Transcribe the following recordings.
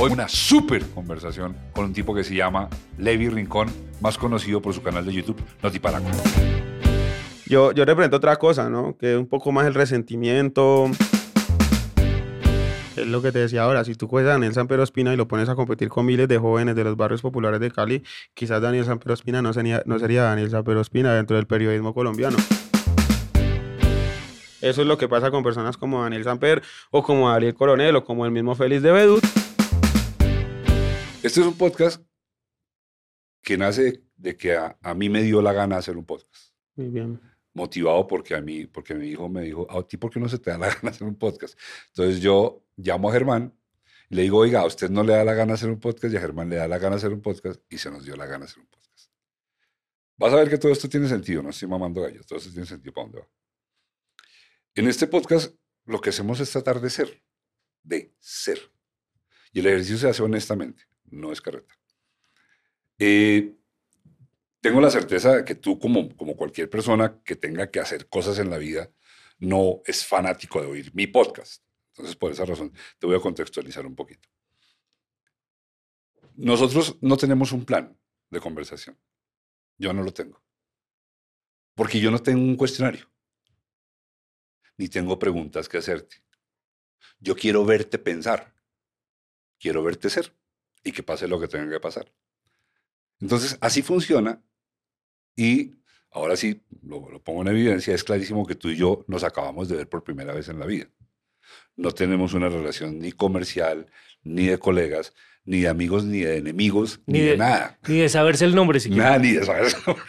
Hoy una súper conversación con un tipo que se llama Levi Rincón, más conocido por su canal de YouTube Notiparaco. Yo, yo represento otra cosa, ¿no? Que es un poco más el resentimiento. Es lo que te decía ahora, si tú coges a Daniel San Pedro Espina y lo pones a competir con miles de jóvenes de los barrios populares de Cali, quizás Daniel San Pedro Espina no sería, no sería Daniel San Espina dentro del periodismo colombiano. Eso es lo que pasa con personas como Daniel Samper o como Ariel Coronel o como el mismo Félix de Bedut. Este es un podcast que nace de que a, a, mí me dio la gana hacer un podcast. Muy bien. Motivado porque a mí, porque mi hijo me dijo, a ti, ¿por qué no se te da la gana hacer un podcast? Entonces yo llamo a Germán y le digo, oiga, a usted no le da la gana hacer un podcast y a Germán le da la gana hacer un podcast y se nos dio la gana hacer un podcast. Vas a ver que todo esto tiene sentido, no estoy mamando gallos, todo esto tiene sentido para dónde va. En este podcast lo que hacemos es tratar de ser, de ser. Y el ejercicio se hace honestamente, no es carreta. Eh, tengo la certeza de que tú, como, como cualquier persona que tenga que hacer cosas en la vida, no es fanático de oír mi podcast. Entonces, por esa razón, te voy a contextualizar un poquito. Nosotros no tenemos un plan de conversación. Yo no lo tengo. Porque yo no tengo un cuestionario ni tengo preguntas que hacerte. Yo quiero verte pensar, quiero verte ser y que pase lo que tenga que pasar. Entonces, así funciona y ahora sí, lo, lo, pongo en evidencia, es clarísimo que tú y yo nos acabamos de ver por primera vez en la vida. No tenemos una relación ni comercial, ni de colegas, ni de amigos, ni de enemigos, ni, ni de, de, nada. Ni de saberse el nombre siquiera. Nada, ni de saberse el nombre.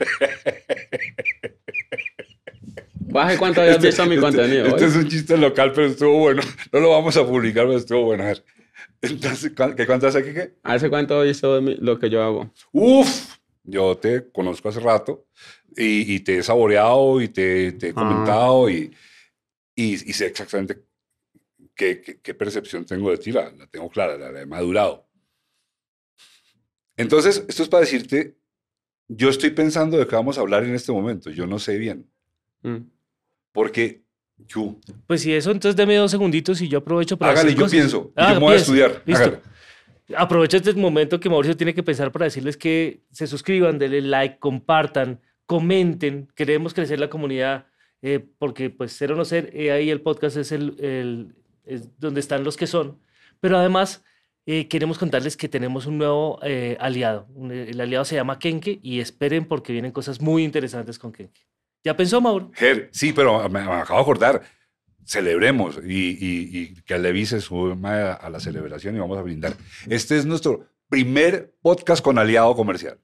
Baje cuánto habías visto mi contenido. Este, es un chiste local, pero estuvo bueno. No lo vamos a publicar, pero estuvo bueno. A ver. Entonces, ¿qué cuánto hace qué? ¿Hace cuánto visto lo que yo hago? Uf, yo te conozco hace rato y, y te he saboreado y te, te he comentado y, y, y, sé exactamente qué, qué, qué, percepción tengo de ti. La, la tengo clara, la, la he madurado. Entonces, esto es para decirte, yo estoy pensando de qué vamos a hablar en este momento. Yo no sé bien. Mm. Porque yo. Pues si eso, entonces deme dos segunditos y yo aprovecho para. Hágale, yo cosas. pienso. Ah, yo me voy a estudiar. Listo. Hágale. Aprovecho este momento que Mauricio tiene que pensar para decirles que se suscriban, denle like, compartan, comenten. Queremos crecer la comunidad eh, porque, pues, ser o no ser, eh, ahí el podcast es, el, el, es donde están los que son. Pero además, eh, queremos contarles que tenemos un nuevo aliado. El aliado se llama Kenke y esperen porque vienen cosas muy interesantes con Kenke. ¿Ya pensó, Mauro? Ger, sí, pero me, me, acabo de acordar. Celebremos y, y, y que Levi se suma a, a, la celebración y vamos a brindar. Este es nuestro primer podcast con aliado comercial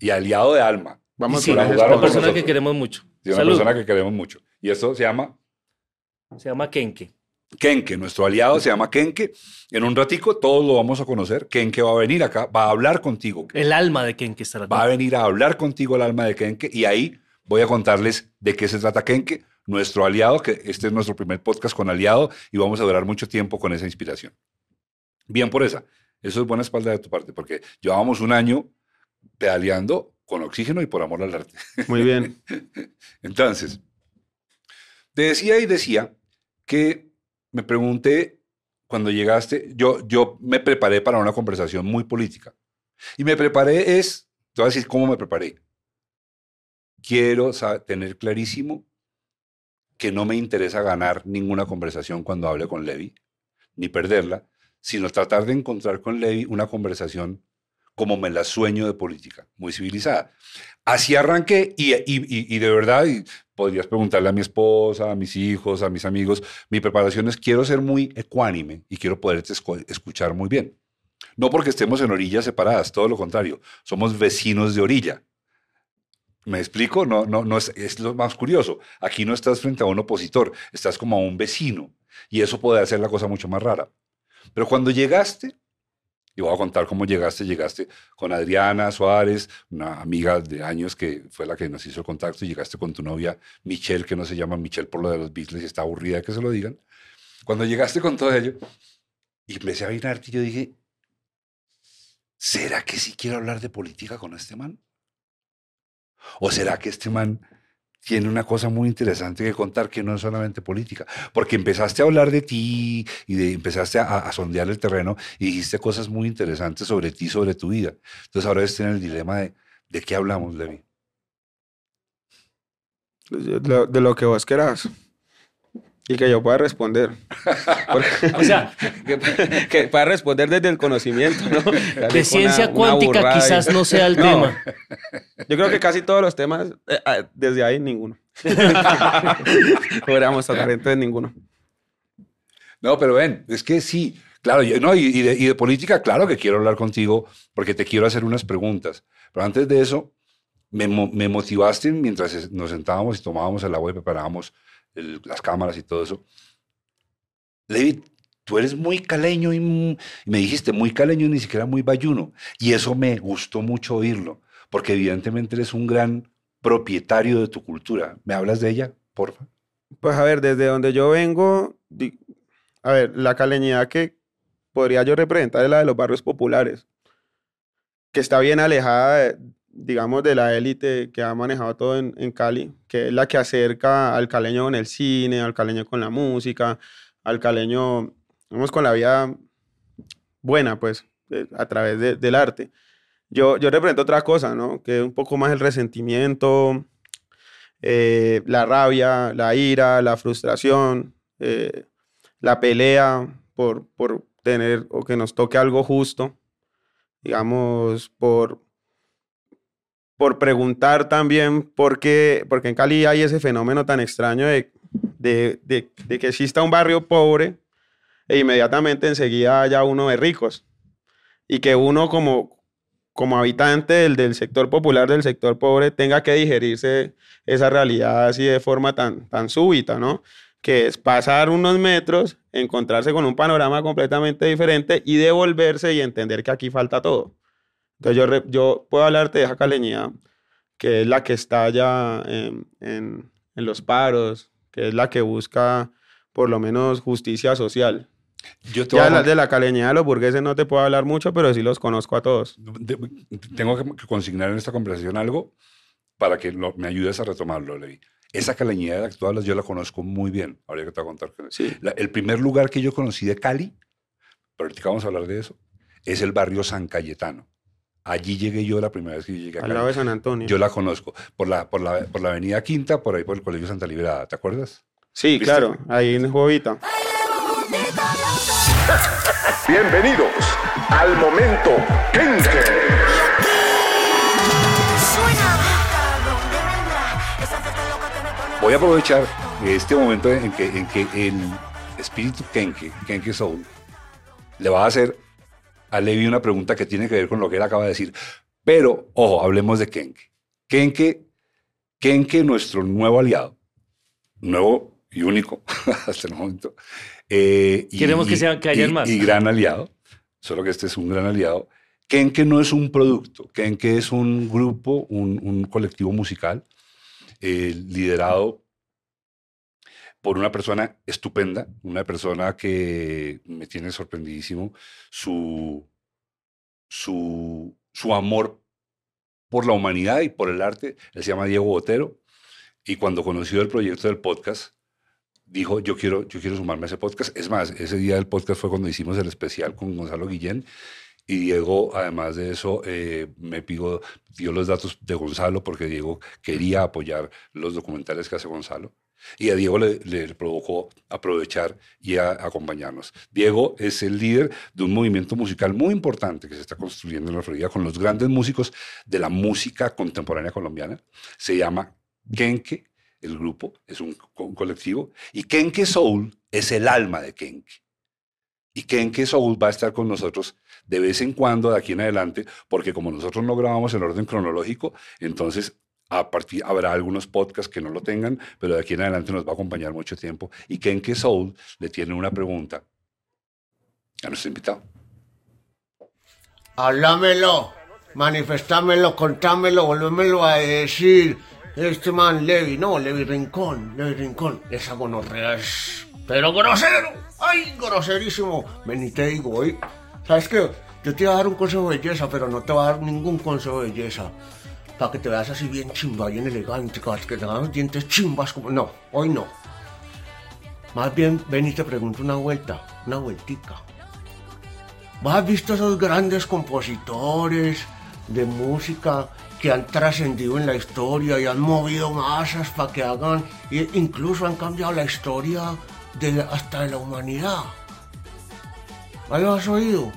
y aliado de alma. Vamos sí, a jugar una persona nosotros. que queremos mucho. Sí, una Salud. persona que queremos mucho. Y esto se llama. Se llama Kenke. Kenke, nuestro aliado se llama Kenke. En un ratico todos lo vamos a conocer. Kenke va a venir acá, va a hablar contigo. El alma de Kenke estará acá. Va a venir a hablar contigo el alma de Kenke y ahí voy a contarles de qué se trata Kenke, nuestro aliado, que este es nuestro primer podcast con aliado y vamos a durar mucho tiempo con esa inspiración. Bien por esa. Eso es buena espalda de tu parte, porque llevábamos un año pedaleando con oxígeno y por amor al arte. Muy bien. Entonces, te decía y decía que me pregunté cuando llegaste, yo, yo me preparé para una conversación muy política. Y me preparé es, te voy a decir cómo me preparé quiero tener clarísimo que no me interesa ganar ninguna conversación cuando hable con Levi, ni perderla, sino tratar de encontrar con Levi una conversación como me la sueño de política, muy civilizada. Así arranqué y de verdad, y podrías preguntarle a mi esposa, a mis hijos, a mis amigos, mi preparación es quiero ser muy ecuánime y quiero poderte escuchar muy bien. No porque estemos en orillas separadas, todo lo contrario, somos vecinos de orilla. ¿Me explico? No, no, no es, es, lo más curioso. Aquí no estás frente a un opositor, estás como a un vecino. Y eso puede hacer la cosa mucho más rara. Pero cuando llegaste, y voy a contar cómo llegaste, llegaste con Adriana Suárez, una amiga de años que fue la que nos hizo el contacto, y llegaste con tu novia Michelle, que no se llama Michelle por lo de los Beatles y está aburrida que se lo digan. Cuando llegaste con todo ello, y empecé a mirarte, yo dije, ¿será que sí quiero hablar de política con este man? ¿O será que este man tiene una cosa muy interesante que contar que no es solamente política, porque empezaste a hablar de ti y empezaste a, sondear el terreno y dijiste cosas muy interesantes sobre ti, sobre tu vida. Entonces ahora estás en el dilema de, ¿de qué hablamos, Levi? De lo que vos querás. Y que yo pueda responder. Porque- O sea, que, que pueda responder desde el conocimiento, ¿no? De ciencia una- una cuántica burrada y- quizás no sea el No. tema. Yo creo que casi todos los temas, eh, ah, desde ahí ninguno. Podríamos tocar entonces ninguno. No, pero ven, es que sí, claro, yo- no, y, y de, y de política, claro que quiero hablar contigo porque te quiero hacer unas preguntas. Pero antes de eso, me, me motivaste mientras nos sentábamos y tomábamos el agua y preparábamos las cámaras y todo eso. David, tú eres muy caleño y, me dijiste muy caleño y ni siquiera muy bayuno. Y eso me gustó mucho oírlo, porque evidentemente eres un gran propietario de tu cultura. ¿Me hablas de ella, porfa? Pues a ver, desde donde yo vengo, a ver, la caleñidad que podría yo representar es la de los barrios populares, que está bien alejada, de- digamos, de la élite que ha manejado todo en, en Cali, que es la que acerca al caleño con el cine, al caleño con la música, al caleño, vamos, con la vida buena, pues, a través de- del arte. Yo, yo represento otra cosa, ¿no? Que es un poco más el resentimiento, eh, la rabia, la ira, la frustración, eh, la pelea por, por tener o que nos toque algo justo, digamos, por, por preguntar también por qué, porque en Cali hay ese fenómeno tan extraño de, de, de- que exista un barrio pobre e inmediatamente enseguida haya uno de ricos y que uno como, como habitante del, del sector popular, del sector pobre, tenga que digerirse esa realidad así de forma tan, tan súbita, ¿no? Que es pasar unos metros, encontrarse con un panorama completamente diferente y devolverse y entender que aquí falta todo. Entonces yo, yo puedo hablarte de esa caleñidad, que es la que está ya en, en- en los paros, que es la que busca por lo menos justicia social. Yo te Ya a de la, con- de los burgueses no te puedo hablar mucho, pero sí los conozco a todos. tengo que, consignar en esta conversación algo para que lo- me ayudes a retomarlo, Levi. Esa caleñidad de la que tú hablas, yo la conozco muy bien. Ahora que te voy a contar. Sí. la- el primer lugar que yo conocí de Cali, pero ahorita vamos a hablar de eso, es el barrio San Cayetano. Allí llegué yo la primera vez que llegué a Al lado de. San Antonio. Yo la conozco por la, por, la, por la avenida Quinta, por ahí por el Colegio Santa Librada, ¿te acuerdas? Sí, ¿Viste? claro, ahí en Jovita. Bienvenidos al momento Kenke. Voy a aprovechar este momento en que, en que el espíritu Kenke, Kenke Soul, le va a hacer a Levi una pregunta que tiene que ver con lo que él acaba de decir. Pero, ojo, hablemos de Kenke. Kenke, Kenke, nuestro nuevo aliado, nuevo y único hasta el momento. eh, y- Queremos que y- sean- que hayan y- más. Y gran aliado, solo que este es un gran aliado. Kenke no es un producto, Kenke es un grupo, un, un colectivo musical eh, liderado por una persona estupenda, una persona que me tiene sorprendidísimo, su, su, su amor por la humanidad y por el arte. Él se llama Diego Botero y cuando conoció el proyecto del podcast, dijo, yo quiero, yo quiero sumarme a ese podcast. Es más, ese día del podcast fue cuando hicimos el especial con Gonzalo Guillén y Diego, además de eso, eh, me pidió, dio los datos de Gonzalo porque Diego quería apoyar los documentales que hace Gonzalo. Y a Diego le, provocó aprovechar y a- acompañarnos. Diego es el líder de un movimiento musical muy importante que se está construyendo en la Florida con los grandes músicos de la música contemporánea colombiana. Se llama Kenke, el grupo, es un, un colectivo. Y Kenke Soul es el alma de Kenke. Y Kenke Soul va a estar con nosotros de vez en cuando de aquí en adelante, porque como nosotros no grabamos en orden cronológico, entonces a partir, habrá algunos podcasts que no lo tengan, pero de aquí en adelante nos va a acompañar mucho tiempo. Y Kenke Soul le tiene una pregunta a nuestro invitado. Háblamelo, manifestámelo, contámelo, volvémelo a decir. Este man, Levi, no, Levi Rincón, Levi Rincón, esa gonorrea es... Pero grosero, ay, groserísimo. Ven te digo, oye, ¿sabes qué? Yo te iba a dar un consejo de belleza, pero no te voy a dar ningún consejo de belleza. Para que te veas así bien chimba, bien elegante, que que tengas los dientes chimbas como... No, hoy no. Más bien, ven y te pregunto una vuelta, una vueltica. ¿Vos has visto esos grandes compositores de música que han trascendido en la historia y han movido masas para que hagan, e incluso han cambiado la historia de hasta de la humanidad? ¿Ah, lo has oído?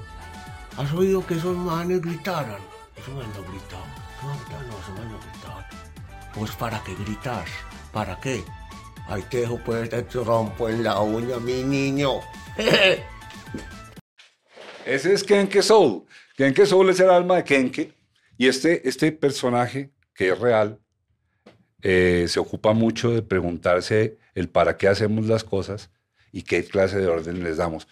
¿Has oído que esos manes gritaran? Esos manes no gritaban. No gritaban. Pues ¿para qué gritas? ¿Para qué? Ahí te dejo pues te rompo en la uña, mi niño. Ese es Kenke Soul. Kenke Soul es el alma de Kenke. Y este, este personaje, que es real, eh, se ocupa mucho de preguntarse el para qué hacemos las cosas y qué clase de orden les damos.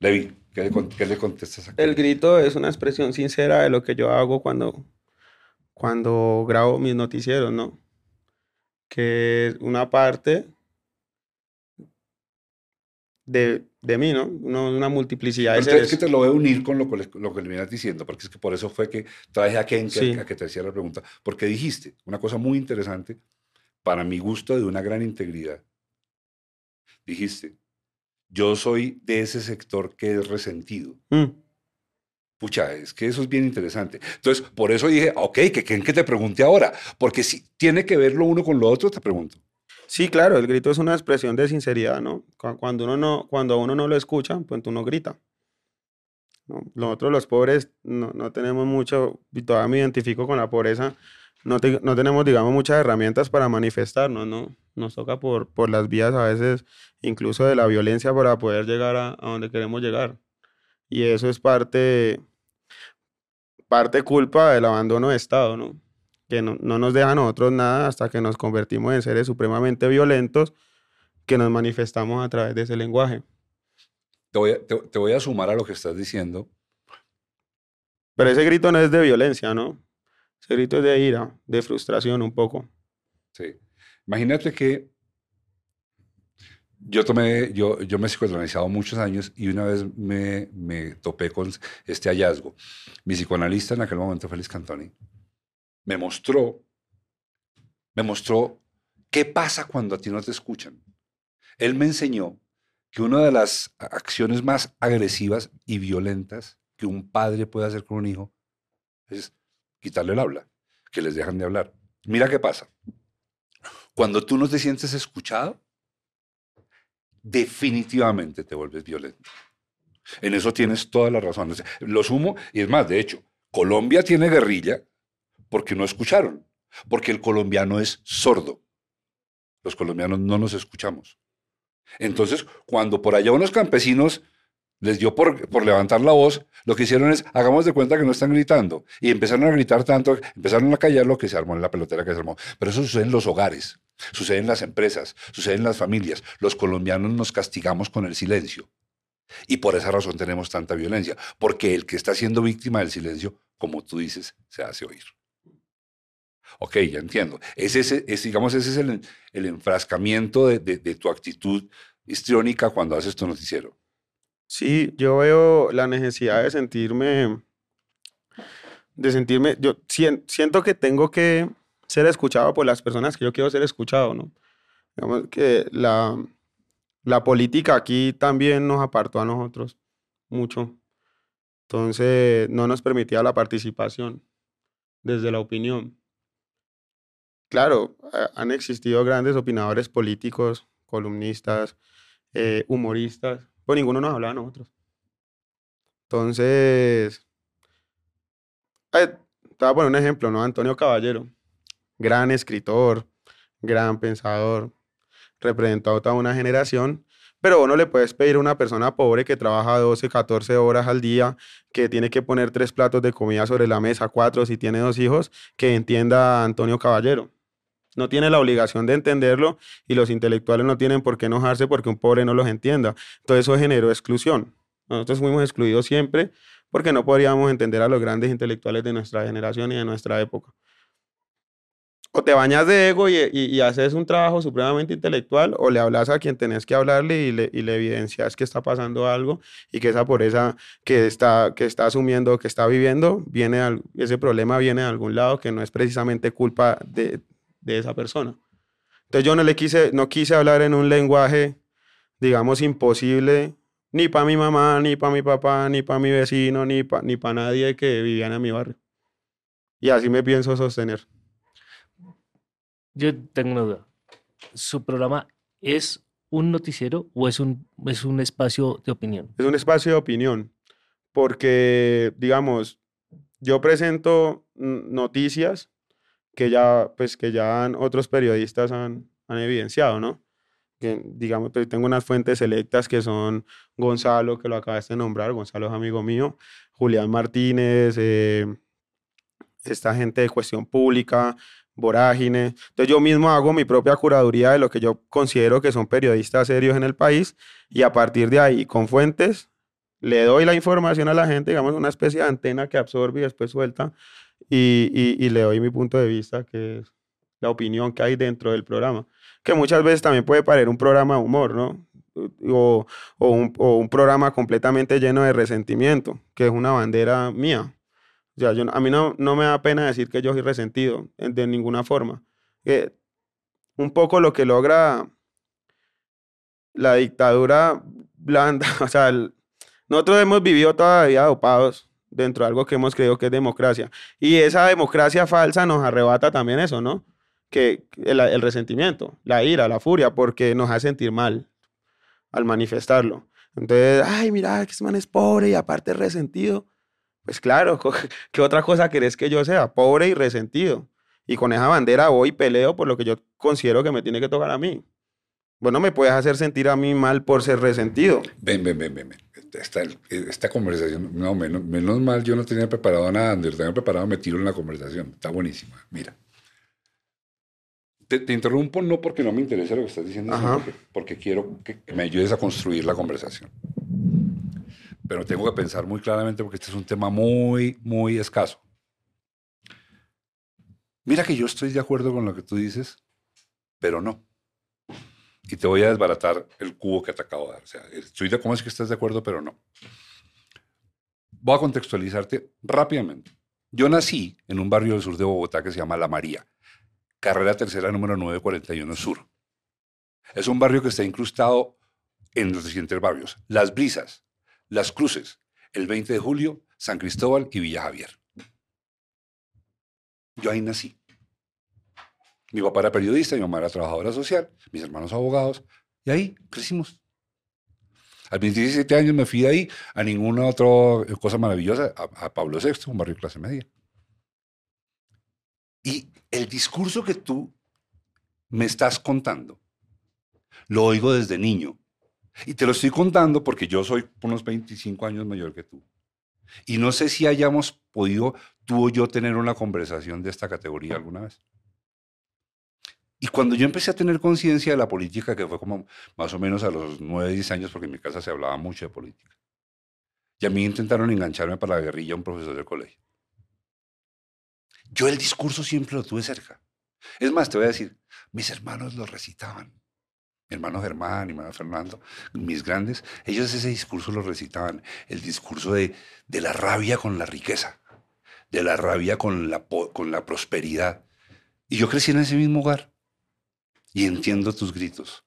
Levi, ¿qué le, qué le contestas a El grito es una expresión sincera de lo que yo hago cuando, cuando grabo mis noticieros, ¿no? Que es una parte de, de mí, ¿no? Una, una multiplicidad de Entonces, es seres. que te lo voy a unir con lo, lo que le vienes diciendo, porque es que por eso fue que traje a Kenke Sí. a que te hiciera la pregunta. Porque dijiste una cosa muy interesante, para mi gusto, de una gran integridad. Dijiste, yo soy de ese sector que es resentido. Mm, Pucha, es que eso es bien interesante. Entonces, por eso dije, ok, que, que, que te pregunte ahora, porque si tiene que ver lo uno con lo otro, te pregunto. Sí, claro, el grito es una expresión de sinceridad, ¿no? Cu- Cuando uno no, cuando a uno no lo escucha, pues uno grita. ¿no? Nosotros los pobres no, no tenemos mucho, y todavía me identifico con la pobreza, no, te- no tenemos, digamos, muchas herramientas para manifestarnos, ¿no? Nos toca por, por las vías a veces, incluso de la violencia, para poder llegar a, a donde queremos llegar. Y eso es parte, parte culpa del abandono de Estado, ¿no? Que no, no nos deja a nosotros nada hasta que nos convertimos en seres supremamente violentos que nos manifestamos a través de ese lenguaje. Te voy, a, te, te voy a sumar a lo que estás diciendo. Pero ese grito no es de violencia, ¿no? Ese grito es de ira, de frustración un poco. Sí. Imagínate que yo tomé, yo, yo me he psicoanalizado muchos años y una vez me, me topé con este hallazgo. Mi psicoanalista en aquel momento, Félix Cantoni, me mostró, me mostró qué pasa cuando a ti no te escuchan. Él me enseñó que una de las acciones más agresivas y violentas que un padre puede hacer con un hijo es quitarle el habla, que les dejan de hablar. Mira qué pasa. Cuando tú no te sientes escuchado, definitivamente te vuelves violento. En eso tienes toda la razón. O sea, Lo sumo, y es más, de hecho, Colombia tiene guerrilla porque no escucharon, porque el colombiano es sordo. Los colombianos no nos escuchamos. Entonces, cuando por allá unos campesinos les dio por, por levantar la voz, lo que hicieron es, hagamos de cuenta que no están gritando. Y empezaron a gritar tanto, empezaron a callar lo que se armó en la pelotera que se armó. Pero eso sucede en los hogares, sucede en las empresas, sucede en las familias. Los colombianos nos castigamos con el silencio. Y por esa razón tenemos tanta violencia, porque el que está siendo víctima del silencio, como tú dices, se hace oír. Ok, ya entiendo. Ese, ese, es, digamos, ese es el, el enfrascamiento de, de, de tu actitud histriónica cuando haces tu noticiero. Sí, yo veo la necesidad de sentirme, de sentirme, yo sien- siento que tengo que ser escuchado por las personas que yo quiero ser escuchado, ¿no? Digamos que la, la política aquí también nos apartó a nosotros mucho. Entonces, no nos permitía la participación desde la opinión. Claro, ha- han existido grandes opinadores políticos, columnistas, eh, humoristas, pues ninguno nos hablaba a nosotros. Entonces, eh, te voy a poner un ejemplo, ¿no? Antonio Caballero, gran escritor, gran pensador, representó a toda una generación, pero vos no le puedes pedir a una persona pobre que trabaja 12, 14 horas al día, que tiene que poner tres platos de comida sobre la mesa, cuatro si tiene dos hijos, que entienda a Antonio Caballero. No tiene la obligación de entenderlo y los intelectuales no tienen por qué enojarse porque un pobre no los entienda. Entonces eso generó exclusión. Nosotros fuimos excluidos siempre porque no podríamos entender a los grandes intelectuales de nuestra generación y de nuestra época. o te bañas de ego y, haces un trabajo supremamente intelectual, o le hablas a quien tenés que hablarle y le, evidencias que está pasando algo y que esa pobreza que está, que está asumiendo, que está viviendo, viene ese problema viene de algún lado que no es precisamente culpa de, de esa persona. Entonces yo no le quise, no quise hablar en un lenguaje, digamos, imposible, ni para mi mamá, ni para mi papá, ni para mi vecino, ni para ni pa nadie que viviera en mi barrio. Y así me pienso sostener. Yo tengo una duda. ¿Su programa es un noticiero o es un, es un espacio de opinión? Es un espacio de opinión, porque, digamos, yo presento noticias que ya, pues, que ya han- otros periodistas han, han evidenciado, ¿no? Que, digamos, pues, tengo unas fuentes selectas que son Gonzalo, que lo acabaste de nombrar, Gonzalo es amigo mío, Julián Martínez, eh, esta gente de Cuestión Pública, Vorágine. Entonces yo mismo hago mi propia curaduría de lo que yo considero que son periodistas serios en el país y a partir de ahí, con fuentes, le doy la información a la gente, digamos, una especie de antena que absorbe y después suelta, y, y- y le doy mi punto de vista, que es la opinión que hay dentro del programa, que muchas veces también puede parecer un programa de humor, ¿no? O, o un, o un programa completamente lleno de resentimiento, que es una bandera mía. O sea, yo, a mí no, no me da pena decir que yo soy resentido, en- de ninguna forma. Eh, un poco lo que logra la dictadura blanda, o sea, el- nosotros hemos vivido toda la vida dopados dentro de algo que hemos creído que es democracia. Y esa democracia falsa nos arrebata también eso, ¿no? Que el, el resentimiento, la ira, la furia, porque nos hace sentir mal al manifestarlo. Entonces, ay, mira, que este man es pobre y aparte resentido. Pues claro, ¿qué otra cosa querés que yo sea? Pobre y resentido. Y con esa bandera voy y peleo por lo que yo considero que me tiene que tocar a mí. Bueno, me puedes hacer sentir a mí mal por ser resentido. Ven, ven, ven, ven. ven. Esta, esta conversación, no, menos, menos mal, yo no tenía preparado nada. Lo tenía preparado, me tiro en la conversación. Está buenísima. Mira. Te, te interrumpo no porque no me interesa lo que estás diciendo, sino porque, porque quiero que me ayudes a construir la conversación. Pero tengo que pensar muy claramente porque este es un tema muy, muy escaso. Mira que yo estoy de acuerdo con lo que tú dices, pero no. Y te voy a desbaratar el cubo que te acabo de dar. O sea, estoy de cómo es que estás de acuerdo, pero no. Voy a contextualizarte rápidamente. Yo nací en un barrio del sur de Bogotá que se llama La María, carrera tercera número 941 Sur. Es un barrio que está incrustado en los siguientes barrios: Las Brisas, Las Cruces, el 20 de julio, San Cristóbal y Villa Javier. Yo ahí nací. Mi papá era periodista, mi mamá era trabajadora social, mis hermanos abogados, y ahí crecimos. A mis 17 años me fui de ahí a ninguna otra cosa maravillosa, a, a Pablo VI, un barrio clase media. Y el discurso que tú me estás contando, lo oigo desde niño. Y te lo estoy contando porque yo soy unos 25 años mayor que tú. Y no sé si hayamos podido tú o yo tener una conversación de esta categoría alguna vez. Y cuando yo empecé a tener conciencia de la política, que fue como más o menos a los 9, 10 años, porque en mi casa se hablaba mucho de política, y a mí intentaron engancharme para la guerrilla un profesor del colegio. Yo el discurso siempre lo tuve cerca. Es más, te voy a decir, mis hermanos lo recitaban. Hermano Germán, mi hermano Fernando, mis grandes, ellos ese discurso lo recitaban. El discurso de, de la rabia con la riqueza, de la rabia con la, con la prosperidad. Y yo crecí en ese mismo hogar y entiendo tus gritos.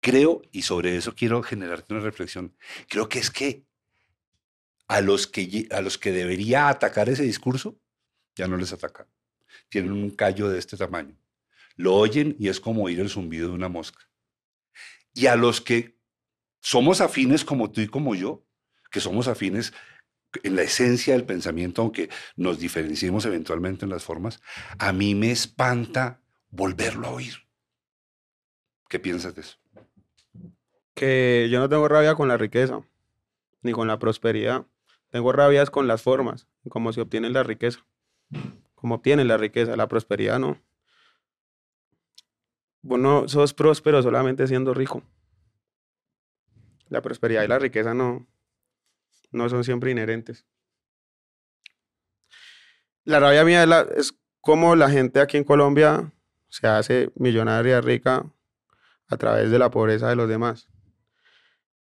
Creo, y sobre eso quiero generarte una reflexión, creo que es que a los que, a los que debería atacar ese discurso, ya no les ataca. Tienen un callo de este tamaño. Lo oyen y es como oír el zumbido de una mosca. Y a los que somos afines como tú y como yo, que somos afines en la esencia del pensamiento, aunque nos diferenciemos eventualmente en las formas, a mí me espanta volverlo a oír. ¿Qué piensas de eso? Que yo no tengo rabia con la riqueza, ni con la prosperidad. Tengo rabias con las formas, cómo se obtiene la riqueza. Cómo obtienen la riqueza, la prosperidad no. Vos no sos próspero solamente siendo rico. La prosperidad y la riqueza no, no son siempre inherentes. La rabia mía es, cómo la gente aquí en Colombia se hace millonaria, rica, a través de la pobreza de los demás.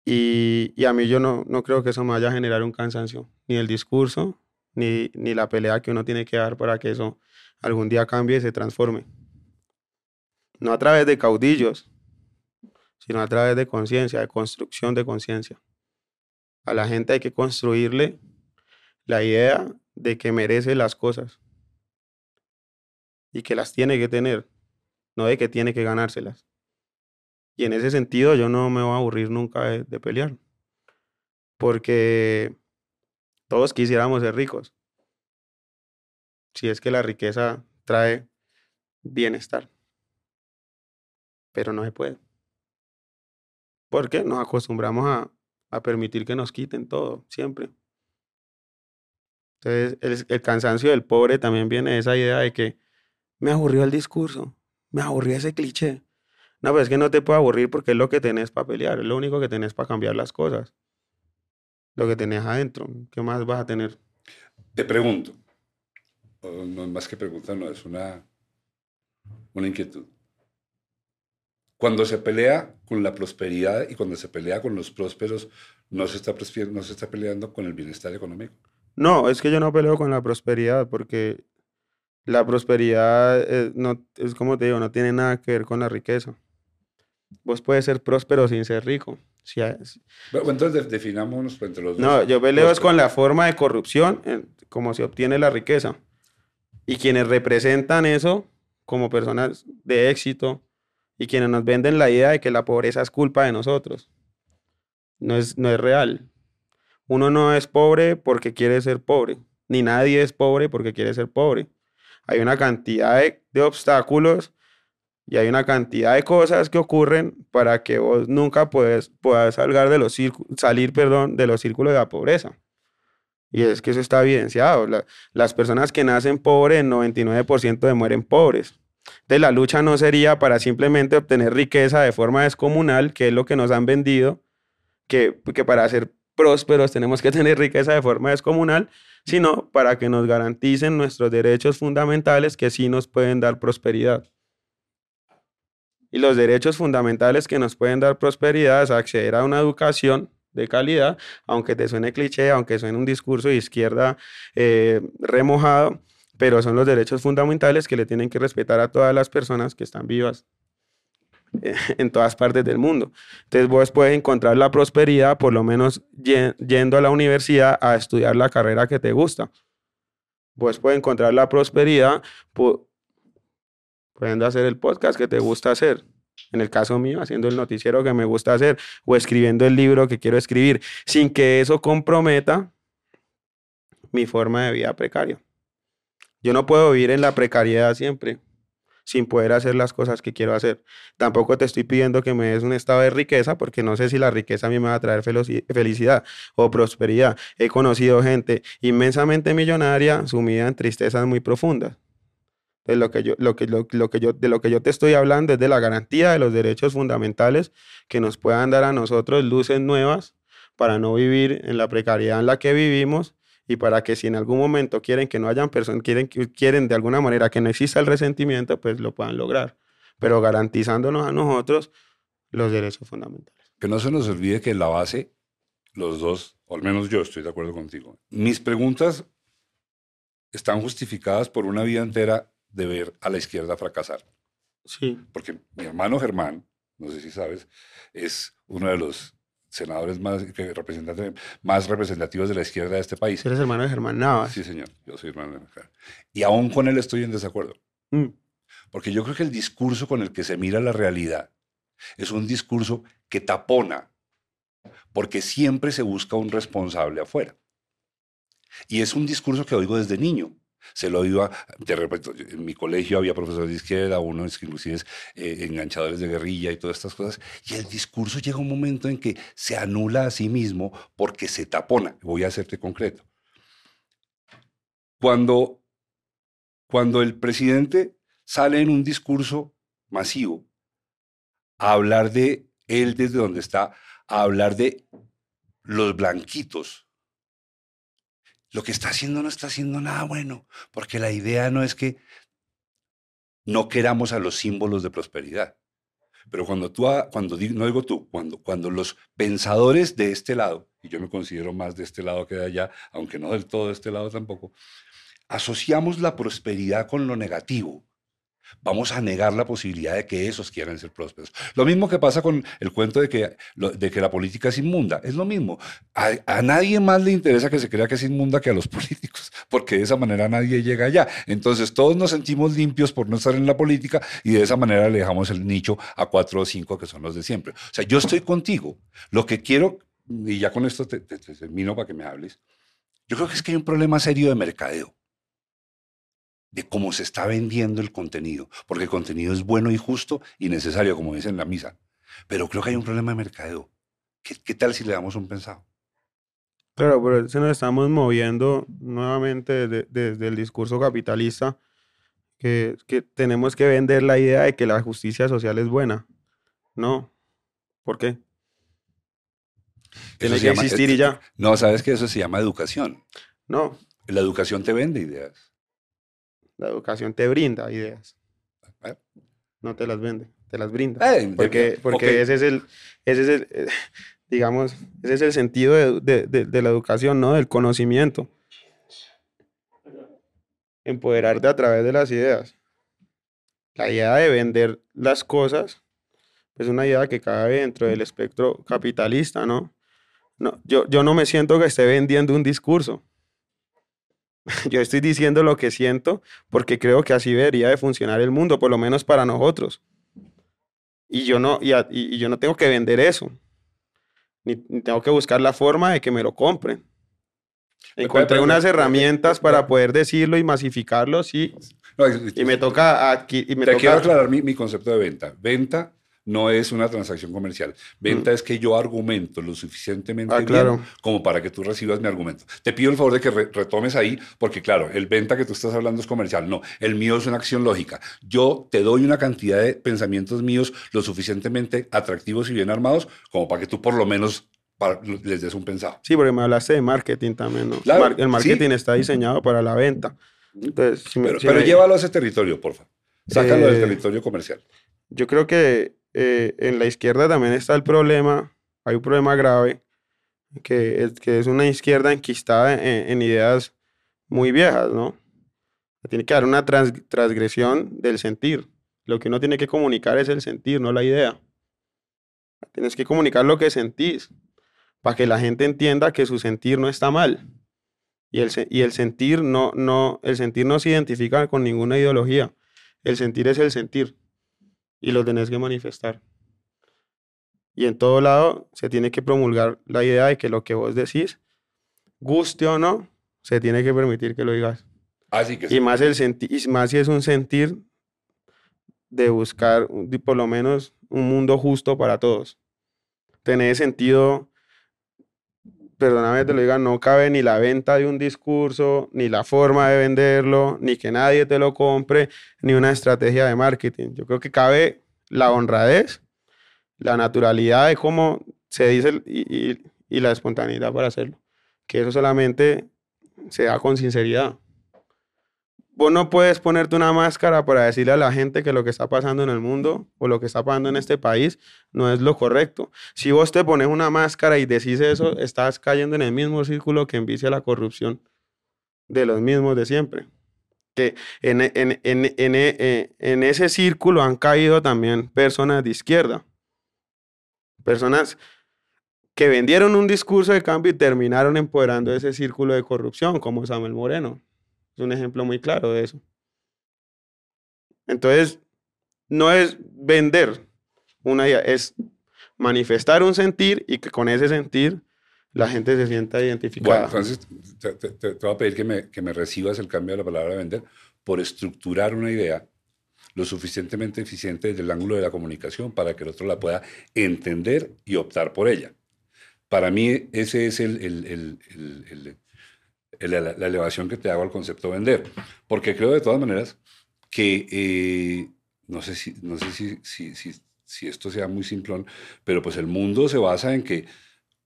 Y, y a mí yo no, no creo que eso me vaya a generar un cansancio, ni el discurso, ni, ni la pelea que uno tiene que dar para que eso algún día cambie y se transforme. No a través de caudillos, sino a través de conciencia, de construcción de conciencia. A la gente hay que construirle la idea de que merece las cosas y que las tiene que tener, no de que tiene que ganárselas. Y en ese sentido yo no me voy a aburrir nunca de, pelear, porque todos quisiéramos ser ricos, si es que la riqueza trae bienestar, pero no se puede. Porque nos acostumbramos a, a permitir que nos quiten todo, siempre. Entonces, el, el cansancio del pobre también viene de esa idea de que me aburrió el discurso, me aburrió ese cliché. No, pero es que no te puede aburrir porque es lo que tenés para pelear, es lo único que tenés para cambiar las cosas. Lo que tenés adentro, ¿qué más vas a tener? Te pregunto, no es más que pregunta, no, es una, una inquietud. Cuando se pelea con la prosperidad y cuando se pelea con los prósperos, no se está, no se está peleando con el bienestar económico. No, es que yo no peleo con la prosperidad porque la prosperidad eh, no, es como te digo, no tiene nada que ver con la riqueza. Vos puedes ser próspero sin ser rico. Si hay- si- Bueno, entonces de- definámonos entre los dos. No, yo peleo es con la forma de corrupción, en cómo se obtiene la riqueza. Y quienes representan eso como personas de éxito y quienes nos venden la idea de que la pobreza es culpa de nosotros. No es, no es real. Uno no es pobre porque quiere ser pobre, ni nadie es pobre porque quiere ser pobre. Hay una cantidad de, obstáculos y hay una cantidad de cosas que ocurren para que vos nunca puedes, puedas salgar de los salir perdón, de los círculos de la pobreza. Y es que eso está evidenciado. La- las personas que nacen pobres, el 99% de mueren pobres. Entonces la lucha no sería para simplemente obtener riqueza de forma descomunal, que es lo que nos han vendido, que, que para ser prósperos tenemos que tener riqueza de forma descomunal, sino para que nos garanticen nuestros derechos fundamentales que sí nos pueden dar prosperidad. Y los derechos fundamentales que nos pueden dar prosperidad es acceder a una educación de calidad, aunque te suene cliché, aunque suene un discurso de izquierda eh, remojado, pero son los derechos fundamentales que le tienen que respetar a todas las personas que están vivas en todas partes del mundo. Entonces vos puedes encontrar la prosperidad por lo menos ye- yendo a la universidad a estudiar la carrera que te gusta. Vos puedes encontrar la prosperidad pu- pudiendo hacer el podcast que te gusta hacer. En el caso mío, haciendo el noticiero que me gusta hacer o escribiendo el libro que quiero escribir, sin que eso comprometa mi forma de vida precaria. Yo no puedo vivir en la precariedad siempre sin poder hacer las cosas que quiero hacer. Tampoco te estoy pidiendo que me des un estado de riqueza porque no sé si la riqueza a mí me va a traer felicidad o prosperidad. He conocido gente inmensamente millonaria sumida en tristezas muy profundas. Entonces, lo que yo, lo que, lo, lo que yo, de lo que yo te estoy hablando es de la garantía de los derechos fundamentales que nos puedan dar a nosotros luces nuevas para no vivir en la precariedad en la que vivimos y para que si en algún momento quieren que no hayan personas, quieren, quieren de alguna manera que no exista el resentimiento, pues lo puedan lograr, pero garantizándonos a nosotros los derechos fundamentales. Que no se nos olvide que la base, los dos, o al menos yo estoy de acuerdo contigo. Mis preguntas están justificadas por una vida entera de ver a la izquierda fracasar. Sí, Porque mi hermano Germán, no sé si sabes, es uno de los senadores más, representantes, más representativos de la izquierda de este país. eres hermano de Germán Navas. Sí, señor, yo soy hermano de Germán. Y aún con él estoy en desacuerdo. Mm, Porque yo creo que el discurso con el que se mira la realidad es un discurso que tapona, porque siempre se busca un responsable afuera. Y es un discurso que oigo desde niño. Se lo iba, te repito, en mi colegio había profesores de izquierda, unos inclusive eh, enganchadores de guerrilla y todas estas cosas. Y el discurso llega un momento en que se anula a sí mismo porque se tapona. Voy a hacerte concreto. Cuando, cuando el presidente sale en un discurso masivo a hablar de él desde donde está, a hablar de los blanquitos. Lo que está haciendo no está haciendo nada bueno, porque la idea no es que no queramos a los símbolos de prosperidad. Pero cuando tú, cuando di- no digo tú, cuando, cuando los pensadores de este lado, y yo me considero más de este lado que de allá, aunque no del todo de este lado tampoco, asociamos la prosperidad con lo negativo, vamos a negar la posibilidad de que esos quieran ser prósperos. Lo mismo que pasa con el cuento de que, de que la política es inmunda, es lo mismo. A, a nadie más le interesa que se crea que es inmunda que a los políticos, porque de esa manera nadie llega allá. Entonces todos nos sentimos limpios por no estar en la política y de esa manera le dejamos el nicho a cuatro o cinco que son los de siempre. O sea, yo estoy contigo. Lo que quiero, y ya con esto te, te- te termino para que me hables, yo creo que es que hay un problema serio de mercadeo de cómo se está vendiendo el contenido, porque el contenido es bueno y justo y necesario, como dice en la misa. Pero creo que hay un problema de mercadeo. ¿Qué, qué tal si le damos un pensado? Claro, pero se nos estamos moviendo nuevamente desde, desde el discurso capitalista, que, que tenemos que vender la idea de que la justicia social es buena. No. ¿Por qué? Tiene que llama- existir y ya. No, sabes que eso se llama educación. No. La educación te vende ideas. La educación te brinda ideas. No te las vende, te las brinda. eh, Porque, porque ese es el, ese es el, digamos, ese es el sentido de, de- de- de la educación, ¿no? Del conocimiento. Empoderarte a través de las ideas. La idea de vender las cosas es una idea que cabe dentro del espectro capitalista, ¿no? No, yo, yo no me siento que esté vendiendo un discurso. Yo estoy diciendo lo que siento porque creo que así debería de funcionar el mundo, por lo menos para nosotros. Y yo no, y, a- y- yo no tengo que vender eso. Ni, ni tengo que buscar la forma de que me lo compren. Encontré unas pero- herramientas pero- para poder decirlo y masificarlo, sí. No, y- me toca adquirir. Y me Te toca, quiero aclarar mi, mi concepto de venta. Venta no es una transacción comercial. Venta Mm. es que yo argumento lo suficientemente Ah, bien claro. como para que tú recibas mi argumento. Te pido el favor de que re- retomes ahí, porque claro, el venta que tú estás hablando es comercial. No, el mío es una acción lógica. Yo te doy una cantidad de pensamientos míos lo suficientemente atractivos y bien armados como para que tú por lo menos para- les des un pensado. Sí, porque me hablaste de marketing también, ¿no? Claro, Mar- el marketing sí. está diseñado para la venta. Entonces, si me- Pero, si pero me- llévalo a ese territorio, porfa. Sácalo del Eh, territorio comercial. Yo creo que eh, en la izquierda también está el problema, hay un problema grave, que es, que es una izquierda enquistada en, en ideas muy viejas, ¿no? Tiene que dar una trans- transgresión del sentir. Lo que uno tiene que comunicar es el sentir, no la idea. Tienes que comunicar lo que sentís, para que la gente entienda que su sentir no está mal. Y el, y el sentir no, no, el sentir no se identifica con ninguna ideología. El sentir es el sentir y lo tenés que manifestar. Y en todo lado se tiene que promulgar la idea de que lo que vos decís, guste o no, se tiene que permitir que lo digas. Así que Y más, el senti- y más si es un sentir de buscar por lo menos un mundo justo para todos. Tener sentido, perdóname te lo diga, no cabe ni la venta de un discurso, ni la forma de venderlo, ni que nadie te lo compre, ni una estrategia de marketing. Yo creo que cabe la honradez, la naturalidad de cómo se dice y- y la espontaneidad para hacerlo. Que eso solamente se da con sinceridad. Vos no puedes ponerte una máscara para decirle a la gente que lo que está pasando en el mundo o lo que está pasando en este país no es lo correcto. Si vos te pones una máscara y decís eso, estás cayendo en el mismo círculo que envicia la corrupción de los mismos de siempre. Que en, en- en- en- eh, ese círculo han caído también personas de izquierda. Personas que vendieron un discurso de cambio y terminaron empoderando ese círculo de corrupción, como Samuel Moreno. Es un ejemplo muy claro de eso. Entonces, no es vender una idea, es manifestar un sentir y que con ese sentir la gente se sienta Bueno, identificada. entonces te, voy a pedir que me, que me recibas el cambio de la palabra vender por estructurar una idea lo suficientemente eficiente desde el ángulo de la comunicación para que el otro la pueda entender y optar por ella. Para mí, ese es el- la, elevación que te hago al concepto vender. Porque creo de todas maneras que, eh, no sé, si, no sé si, si, si, si esto sea muy simplón, pero pues el mundo se basa en que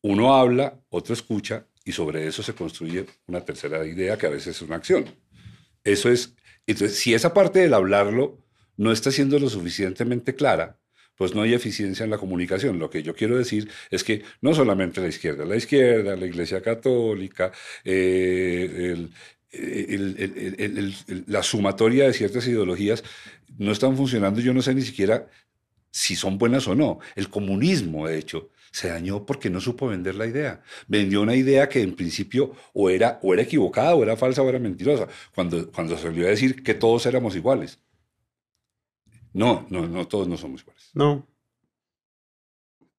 uno habla, otro escucha y sobre eso se construye una tercera idea que a veces es una acción. Eso es, entonces, si esa parte del hablarlo no está siendo lo suficientemente clara, pues no hay eficiencia en la comunicación. Lo que yo quiero decir es que no solamente la izquierda, la izquierda, la Iglesia Católica, eh, la sumatoria de ciertas ideologías no están funcionando. Yo no sé ni siquiera si son buenas o no. El comunismo, de hecho, se dañó porque no supo vender la idea. Vendió una idea que en principio o era, o era equivocada, o era falsa, o era mentirosa, cuando, cuando salió a decir que todos éramos iguales. No, no, no, todos no somos iguales. No.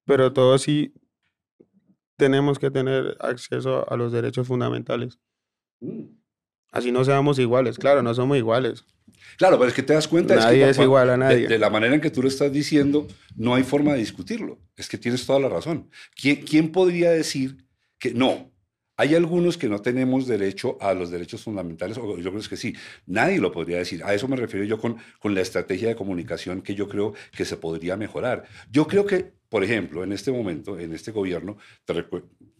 Pero todos sí tenemos que tener acceso a los derechos fundamentales. Así no seamos iguales. Claro, no somos iguales. Claro, pero es que te das cuenta es que Nadie es igual a de- nadie. De, la manera en que tú lo estás diciendo, no hay forma de discutirlo. Es que tienes toda la razón. ¿Quién, quién podría decir que no? Hay algunos que no tenemos derecho a los derechos fundamentales, o yo creo que sí. Nadie lo podría decir. A eso me refiero yo con, con la estrategia de comunicación que yo creo que se podría mejorar. Yo creo que, por ejemplo, en este momento, en este gobierno, te,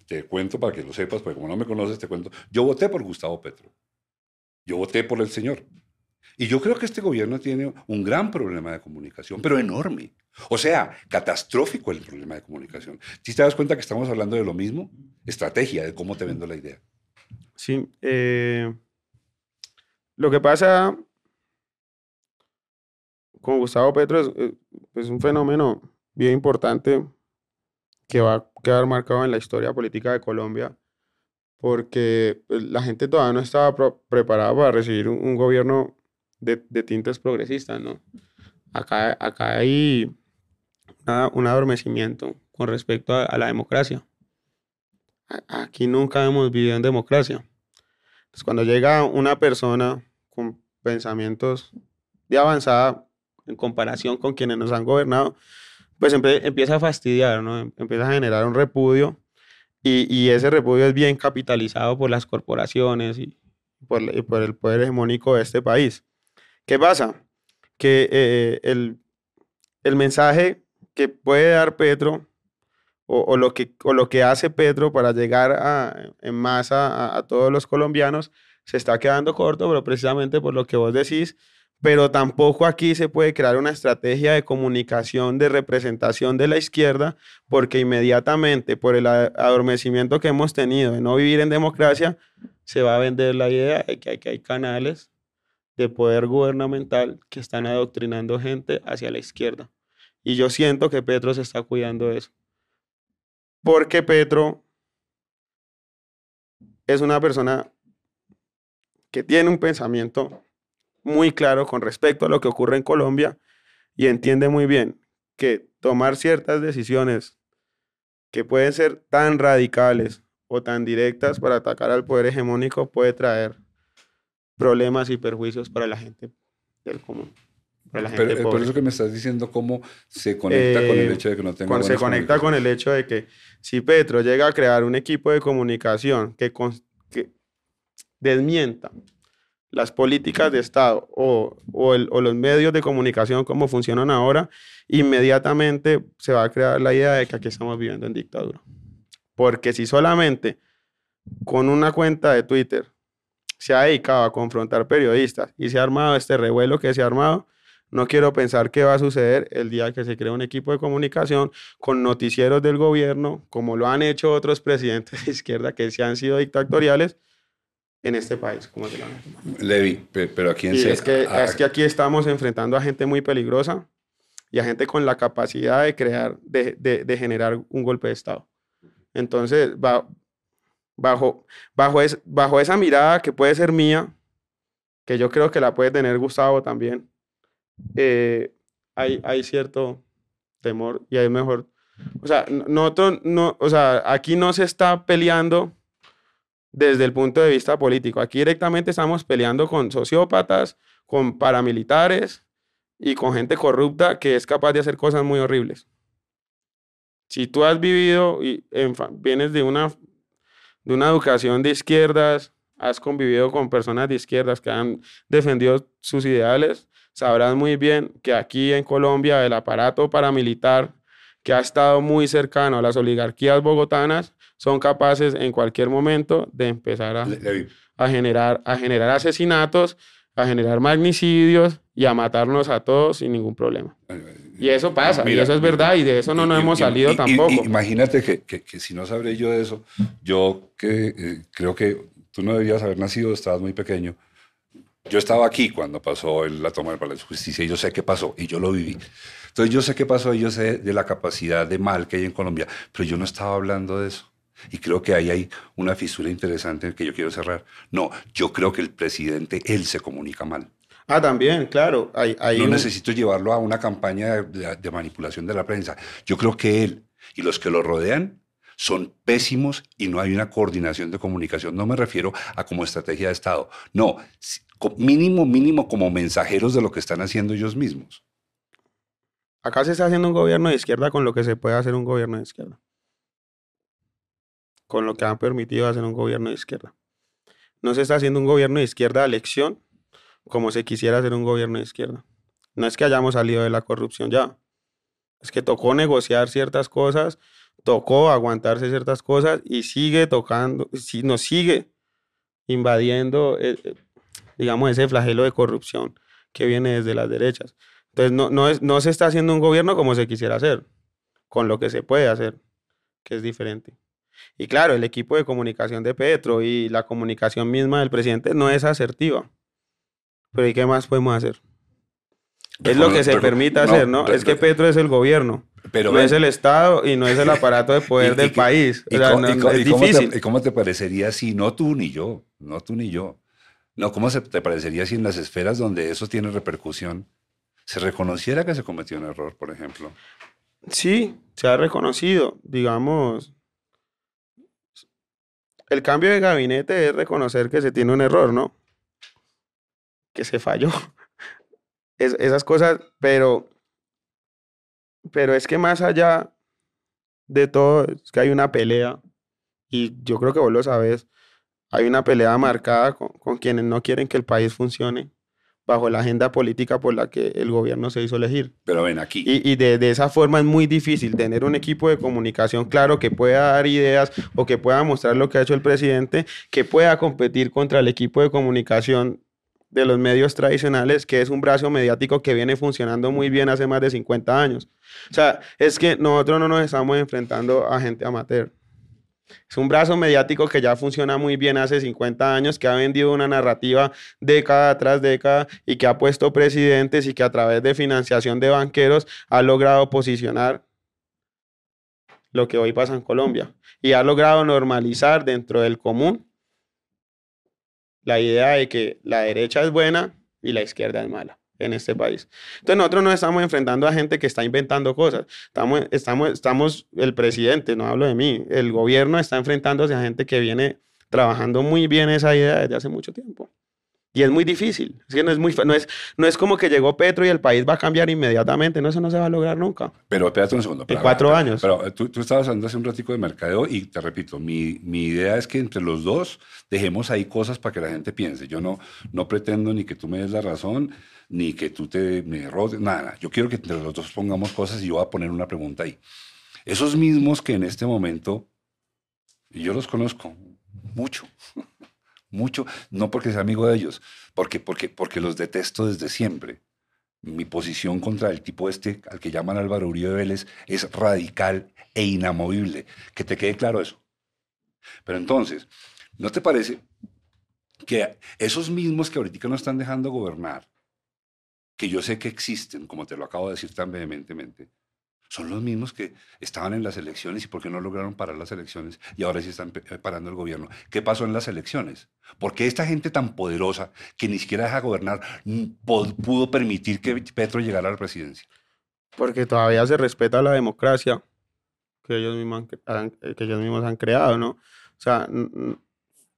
te cuento para que lo sepas, porque como no me conoces, te cuento, yo voté por Gustavo Petro. Yo voté por el señor. Y yo creo que este gobierno tiene un gran problema de comunicación, pero enorme. O sea, catastrófico el problema de comunicación. ¿Sí te das cuenta que estamos hablando de lo mismo? Estrategia, de cómo te vendo la idea. Sí. eh, lo que pasa con Gustavo Petro es, eh, un fenómeno bien importante que va a quedar marcado en la historia política de Colombia porque pues, la gente todavía no estaba preparada para recibir un, un gobierno de, de tintes progresistas, ¿no? Acá, acá hay un adormecimiento con respecto a, a la democracia. Aquí nunca hemos vivido en democracia. Entonces, cuando llega una persona con pensamientos de avanzada en comparación con quienes nos han gobernado, pues empieza a fastidiar, ¿no? Em- Empieza a generar un repudio y, y ese repudio es bien capitalizado por las corporaciones y por, y por el poder hegemónico de este país. ¿Qué pasa? Que eh, el, el mensaje que puede dar Petro o, lo que, o lo que hace Petro para llegar a- en masa a, a todos los colombianos se está quedando corto, pero precisamente por lo que vos decís, pero tampoco aquí se puede crear una estrategia de comunicación, de representación de la izquierda, porque inmediatamente por el adormecimiento que hemos tenido de no vivir en democracia, se va a vender la idea de que hay, que hay canales de poder gubernamental que están adoctrinando gente hacia la izquierda. Y yo siento que Petro se está cuidando de eso. Porque Petro es una persona que tiene un pensamiento muy claro con respecto a lo que ocurre en Colombia y entiende muy bien que tomar ciertas decisiones que pueden ser tan radicales o tan directas para atacar al poder hegemónico puede traer problemas y perjuicios para la gente del común. Para la gente Pero eh, por pobre. eso que me estás diciendo cómo se conecta con el Eh, hecho de que no tenga se conecta con el hecho de que si Petro llega a crear un equipo de comunicación que, cons- que desmienta las políticas de Estado o, o el- o los medios de comunicación como funcionan ahora, inmediatamente se va a crear la idea de que aquí estamos viviendo en dictadura. Porque si solamente con una cuenta de Twitter se ha dedicado a confrontar periodistas y se ha armado este revuelo que se ha armado, no quiero pensar qué va a suceder el día que se cree un equipo de comunicación con noticieros del gobierno, como lo han hecho otros presidentes de izquierda que se han sido dictatoriales en este país. Como se hecho. Levi, pe- pero aquí en es que, a- es que aquí estamos enfrentando a gente muy peligrosa y a gente con la capacidad de crear, de, de- de generar un golpe de Estado. Entonces, ba- bajo, bajo, es- bajo esa mirada que puede ser mía, que yo creo que la puede tener Gustavo también, eh, hay, hay cierto temor y hay mejor. O sea, nosotros no, o sea, aquí no se está peleando desde el punto de vista político. Aquí directamente estamos peleando con sociópatas, con paramilitares y con gente corrupta que es capaz de hacer cosas muy horribles. Si tú has vivido y en vienes de una, de una educación de izquierdas, has convivido con personas de izquierdas que han defendido sus ideales, sabrás muy bien que aquí en Colombia el aparato paramilitar que ha estado muy cercano a las oligarquías bogotanas son capaces en cualquier momento de empezar a, generar, a generar asesinatos a generar magnicidios y a matarnos a todos sin ningún problema. Y eso pasa, y eso es verdad, y de eso no nos hemos salido y- tampoco. y- imagínate que, que- que si no sabré yo de eso, yo que eh, creo que tú no debías haber nacido, estabas muy pequeño. Yo estaba aquí cuando pasó la toma del Palacio de Justicia y yo sé qué pasó y yo lo viví. Entonces yo sé qué pasó y yo sé de la capacidad de mal que hay en Colombia, pero yo no estaba hablando de eso. Y creo que ahí hay una fisura interesante que yo quiero cerrar. No, yo creo que el presidente, él se comunica mal. Ah, también, claro. Hay, hay No un- necesito llevarlo a una campaña de, de- manipulación de la prensa. Yo creo que él y los que lo rodean son pésimos y no hay una coordinación de comunicación. No me refiero a como estrategia de Estado. No, mínimo, mínimo como mensajeros de lo que están haciendo ellos mismos. Acá se está haciendo un gobierno de izquierda con lo que se puede hacer un gobierno de izquierda. Con lo que han permitido hacer un gobierno de izquierda. No se está haciendo un gobierno de izquierda a elección como se quisiera hacer un gobierno de izquierda. No es que hayamos salido de la corrupción ya. Es que tocó negociar ciertas cosas, tocó aguantarse ciertas cosas y sigue tocando, si nos sigue invadiendo, eh, eh, digamos, ese flagelo de corrupción que viene desde las derechas. Entonces, no, no, es, no se está haciendo un gobierno como se quisiera hacer, con lo que se puede hacer, que es diferente. Y claro, el equipo de comunicación de Petro y la comunicación misma del presidente no es asertiva. Pero ¿y qué más podemos hacer? Es lo que se Pero- permite no, hacer, ¿no? pero- Es que Petro es el gobierno, Pero no es el Estado y no es el aparato de poder y- del país. ¿y O sea, no- es cómo te- difícil. ¿Y cómo te parecería si no tú ni yo, no tú ni yo? No, ¿cómo se te parecería si en las esferas donde eso tiene repercusión se reconociera que se cometió un error, por ejemplo? Sí, se ha reconocido, digamos. El cambio de gabinete es reconocer que se tiene un error, ¿no? Que se falló. Es- esas cosas, pero, pero es que más allá de todo, es que hay una pelea, y yo creo que vos lo sabes, hay una pelea marcada con, con quienes no quieren que el país funcione bajo la agenda política por la que el gobierno se hizo elegir. Pero ven aquí. Y, y de, de esa forma es muy difícil tener un equipo de comunicación claro que pueda dar ideas o que pueda mostrar lo que ha hecho el presidente, que pueda competir contra el equipo de comunicación de los medios tradicionales, que es un brazo mediático que viene funcionando muy bien hace más de 50 años. O sea, es que nosotros no nos estamos enfrentando a gente amateur. Es un brazo mediático que ya funciona muy bien hace 50 años, que ha vendido una narrativa década tras década y que ha puesto presidentes y que a través de financiación de banqueros ha logrado posicionar lo que hoy pasa en Colombia. Y ha logrado normalizar dentro del común la idea de que la derecha es buena y la izquierda es mala en este país. Entonces nosotros nos estamos enfrentando a gente que está inventando cosas. Estamos, estamos, estamos, el presidente, no hablo de mí, el gobierno está enfrentándose a gente que viene trabajando muy bien esa idea desde hace mucho tiempo. Y es muy difícil. Es que no es, muy, no, es, no es como que llegó Petro y el país va a cambiar inmediatamente. No, eso no se va a lograr nunca. Pero espérate un segundo. En pero- cuatro pero- años. Pero eh, tú, tú estabas hablando hace un ratico de mercadeo y te repito, mi, mi idea es que entre los dos dejemos ahí cosas para que la gente piense. Yo no, no pretendo ni que tú me des la razón, ni que tú te me nada, nada. Yo quiero que entre los dos pongamos cosas y yo voy a poner una pregunta ahí. Esos mismos que en este momento, y yo los conozco mucho, mucho, no porque sea amigo de ellos, porque, porque, porque los detesto desde siempre mi posición contra el tipo este al que llaman Álvaro Uribe Vélez es radical e inamovible. Que te quede claro eso. Pero entonces, ¿no te parece que esos mismos que ahorita no están dejando gobernar, que yo sé que existen, como te lo acabo de decir tan vehementemente, son los mismos que estaban en las elecciones y por qué no lograron parar las elecciones y ahora sí están pe- parando el gobierno. ¿Qué pasó en las elecciones? ¿Por qué esta gente tan poderosa que ni siquiera deja gobernar pudo permitir que Petro llegara a la presidencia? Porque todavía se respeta la democracia que ellos mismos han, eh, que ellos mismos han creado, ¿no? O sea,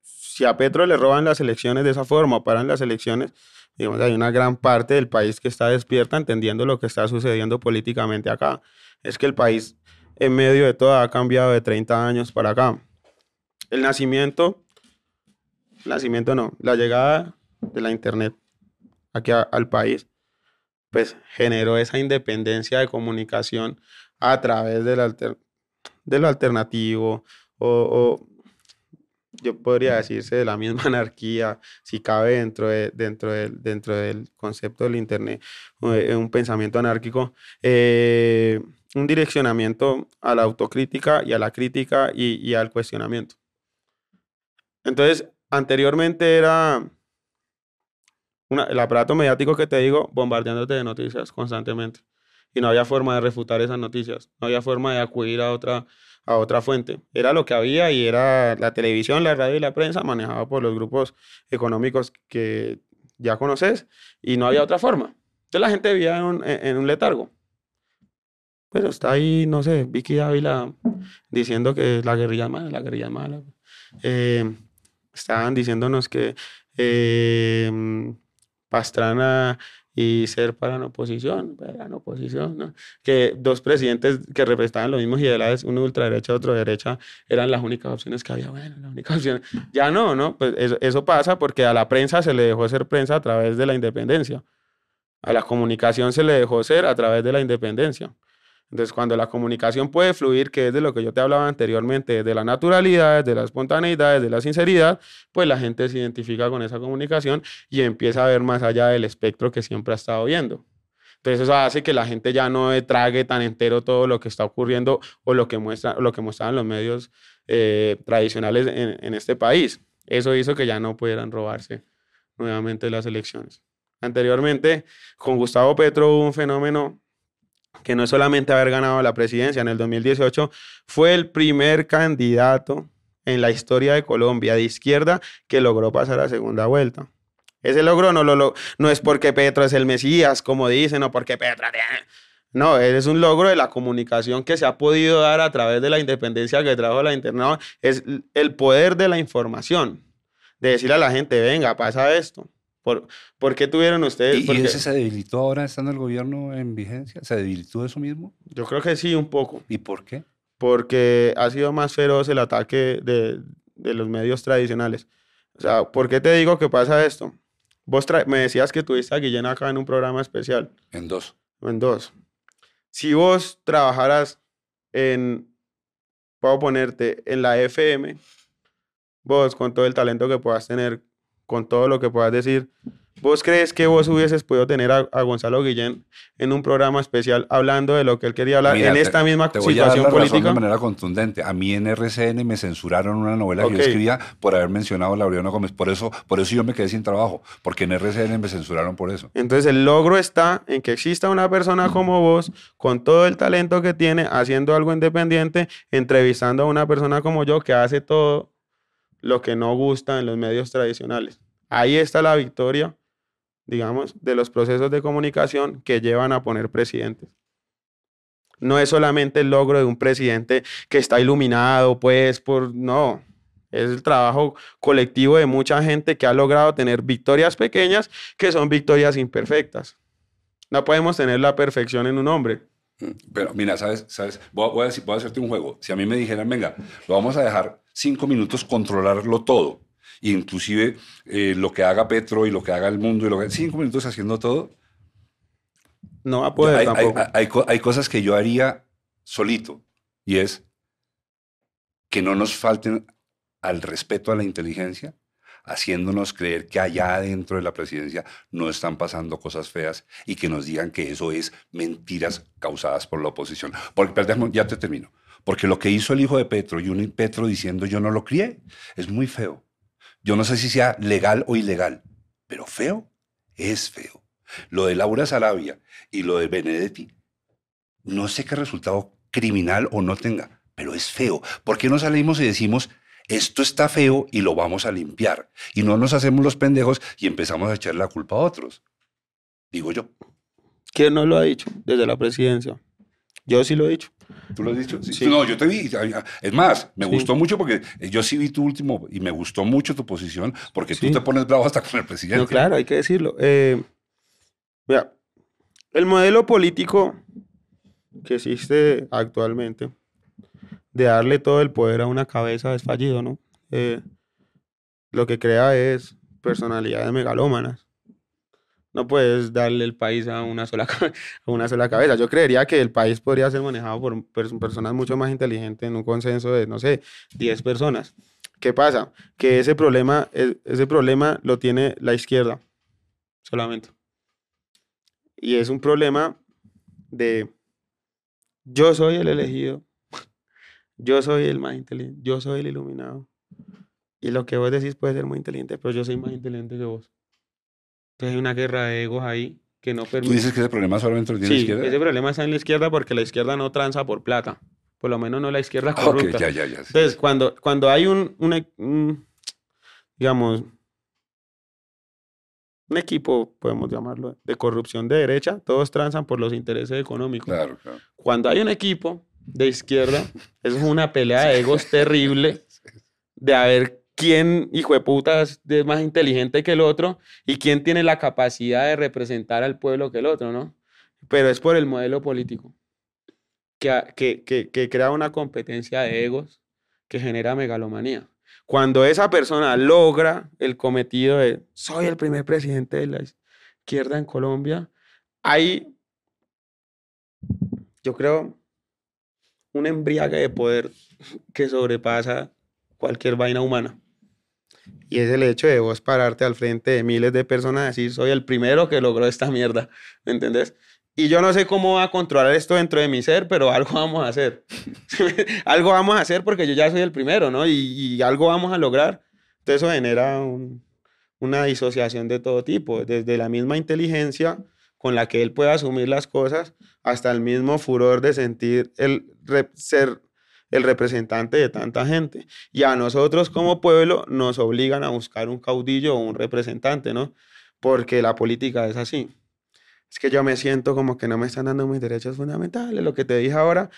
si a Petro le roban las elecciones de esa forma paran las elecciones, digamos, hay una gran parte del país que está despierta entendiendo lo que está sucediendo políticamente acá. Es que el país, en medio de todo, ha cambiado de 30 años para acá. El nacimiento, nacimiento no, la llegada de la Internet aquí al país, pues generó esa independencia de comunicación a través alter- de lo alternativo o yo podría decirse de la misma anarquía, si cabe dentro, de, dentro, del, dentro del concepto del Internet, un pensamiento anárquico, eh, un direccionamiento a la autocrítica y a la crítica y, y al cuestionamiento. Entonces, anteriormente era una- el aparato mediático que te digo, bombardeándote de noticias constantemente. Y no había forma de refutar esas noticias, no había forma de acudir a otra, a otra fuente. Era lo que había y era la televisión, la radio y la prensa manejada por los grupos económicos que ya conoces y no había otra forma. Entonces la gente vivía en un, en- en un letargo. Pero está ahí, no sé, Vicky Ávila diciendo que la guerrilla es mala, la guerrilla es mala. Eh, estaban diciéndonos que eh, Pastrana y ser para la oposición, para la oposición, que dos presidentes que representaban los mismos ideales, uno ultraderecha, otro derecha, eran las únicas opciones que había. Bueno, las únicas opciones. Ya no, ¿no? Pues eso, eso pasa porque a la prensa se le dejó ser prensa a través de la independencia. A la comunicación se le dejó ser a través de la independencia. Entonces, cuando la comunicación puede fluir, que es de lo que yo te hablaba anteriormente, de la naturalidad, de la espontaneidad, de la sinceridad, pues la gente se identifica con esa comunicación y empieza a ver más allá del espectro que siempre ha estado viendo. Entonces eso hace que la gente ya no trague tan entero todo lo que está ocurriendo o lo que, muestra, lo que mostraban los medios eh, tradicionales en, en este país. Eso hizo que ya no pudieran robarse nuevamente las elecciones. Anteriormente, con Gustavo Petro hubo un fenómeno que no es solamente haber ganado la presidencia en el 2018, fue el primer candidato en la historia de Colombia de izquierda que logró pasar a segunda vuelta. Ese logro no, es porque Petro es el Mesías, como dicen, o porque Petro... No, es un logro de la comunicación que se ha podido dar a través de la independencia que trajo la internet. Es el poder de la información, de decirle a la gente, venga, pasa esto. ¿Por, ¿por qué tuvieron ustedes? ¿Y, ese se debilitó ahora estando el gobierno en vigencia? ¿Se debilitó eso mismo? Yo creo que sí, un poco. ¿Y por qué? porque ha sido más feroz el ataque de, de los medios tradicionales. O sea, ¿por qué te digo que pasa esto? Vos me decías que tuviste a Guillén acá en un programa especial, En dos. en dos. Si vos trabajaras en, puedo ponerte, en la FM, vos con todo el talento que puedas tener, con todo lo que puedas decir, ¿vos crees que vos hubieses podido tener a, a Gonzalo Guillén en un programa especial hablando de lo que él quería hablar Mira, en te- esta misma Te voy a dar situación la razón política? de manera contundente. A mí en RCN me censuraron una novela que yo escribía por haber mencionado a Laureano Gómez. Por eso, por eso yo me quedé sin trabajo, porque en RCN me censuraron por eso. Entonces el logro está en que exista una persona como vos, con todo el talento que tiene, haciendo algo independiente, entrevistando a una persona como yo que hace todo lo que no gusta en los medios tradicionales. Ahí está la victoria, digamos, de los procesos de comunicación que llevan a poner presidentes. No es solamente el logro de un presidente que está iluminado, pues, por... No, es el trabajo colectivo de mucha gente que ha logrado tener victorias pequeñas que son victorias imperfectas. No podemos tener la perfección en un hombre. Pero mira, ¿sabes? ¿Sabes? Voy, a, voy a decir- voy a hacerte un juego. Si a mí me dijeran, venga, lo vamos a dejar cinco minutos controlarlo todo, inclusive eh, lo que haga Petro y lo que haga el mundo, y lo que, cinco minutos haciendo todo, No va a poder hay, tampoco. hay- hay co- hay cosas que yo haría solito, y es que no nos falten al respeto a la inteligencia, haciéndonos creer que allá adentro de la presidencia no están pasando cosas feas y que nos digan que eso es mentiras causadas por la oposición. Porque, perdón, ya te termino. Porque lo que hizo el hijo de Petro y un Petro diciendo yo no lo crié es muy feo. Yo no sé si sea legal o ilegal, pero feo es feo. Lo de Laura Sarabia y lo de Benedetti, no sé qué resultado criminal o no tenga, pero es feo. ¿Por qué no salimos y decimos, esto está feo y lo vamos a limpiar? Y no nos hacemos los pendejos y empezamos a echarle la culpa a otros. Digo yo. ¿Quién no lo ha dicho desde la presidencia? Yo sí lo he dicho. ¿Tú lo has dicho? Sí. Sí. No, yo te vi. Es más, me Sí. gustó mucho porque yo sí vi tu último y me gustó mucho tu posición porque Sí. tú te pones bravo hasta con el presidente. No, claro, hay que decirlo. Eh, mira, el modelo político que existe actualmente de darle todo el poder a una cabeza es fallido, ¿no? Eh, lo que crea es personalidades megalómanas. No puedes darle el país a una sola, una sola cabeza. Yo creería que el país podría ser manejado por pers- personas mucho más inteligentes en un consenso de, no sé, 10 personas. ¿Qué pasa? Que ese problema, e- ese problema lo tiene la izquierda solamente. Y es un problema de yo soy el elegido, yo soy el más inteligente, yo soy el iluminado. Y lo que vos decís puede ser muy inteligente, pero yo soy más inteligente que vos. Entonces hay una guerra de egos ahí que no Tú permite. dices que ese problema solamente lo tiene la Sí, izquierda. ese problema está en la izquierda porque la izquierda no tranza por plata. Por lo menos no la izquierda corrupta. ya, ya, ya. sí. Entonces, cuando, cuando hay un, un un, digamos, un equipo, podemos llamarlo, de corrupción de derecha, todos transan por los intereses económicos. Claro, claro. Cuando hay un equipo de izquierda, eso es una pelea de egos terrible de a ver quién, hijo de putas, es más inteligente que el otro y quién tiene la capacidad de representar al pueblo que el otro, ¿no? Pero es por el modelo político que, que, que, que crea una competencia de egos que genera megalomanía. Cuando esa persona logra el cometido de soy el primer presidente de la izquierda en Colombia, hay, yo creo, un embriague de poder que sobrepasa cualquier vaina humana. Y es el hecho de vos pararte al frente de miles de personas y decir, soy el primero que logró esta mierda, ¿me entendés? Y yo no sé cómo va a controlar esto dentro de mi ser, pero algo vamos a hacer. algo vamos a hacer porque yo ya soy el primero, ¿no? Y, y algo vamos a lograr. Entonces eso genera un- una disociación de todo tipo, desde la misma inteligencia con la que él puede asumir las cosas hasta el mismo furor de sentir el ser el representante de tanta gente. Y a nosotros como pueblo nos obligan a buscar un caudillo o un representante, ¿no? Porque la política es así. Es que yo me siento como que no me están dando mis derechos fundamentales. Lo que te dije ahora,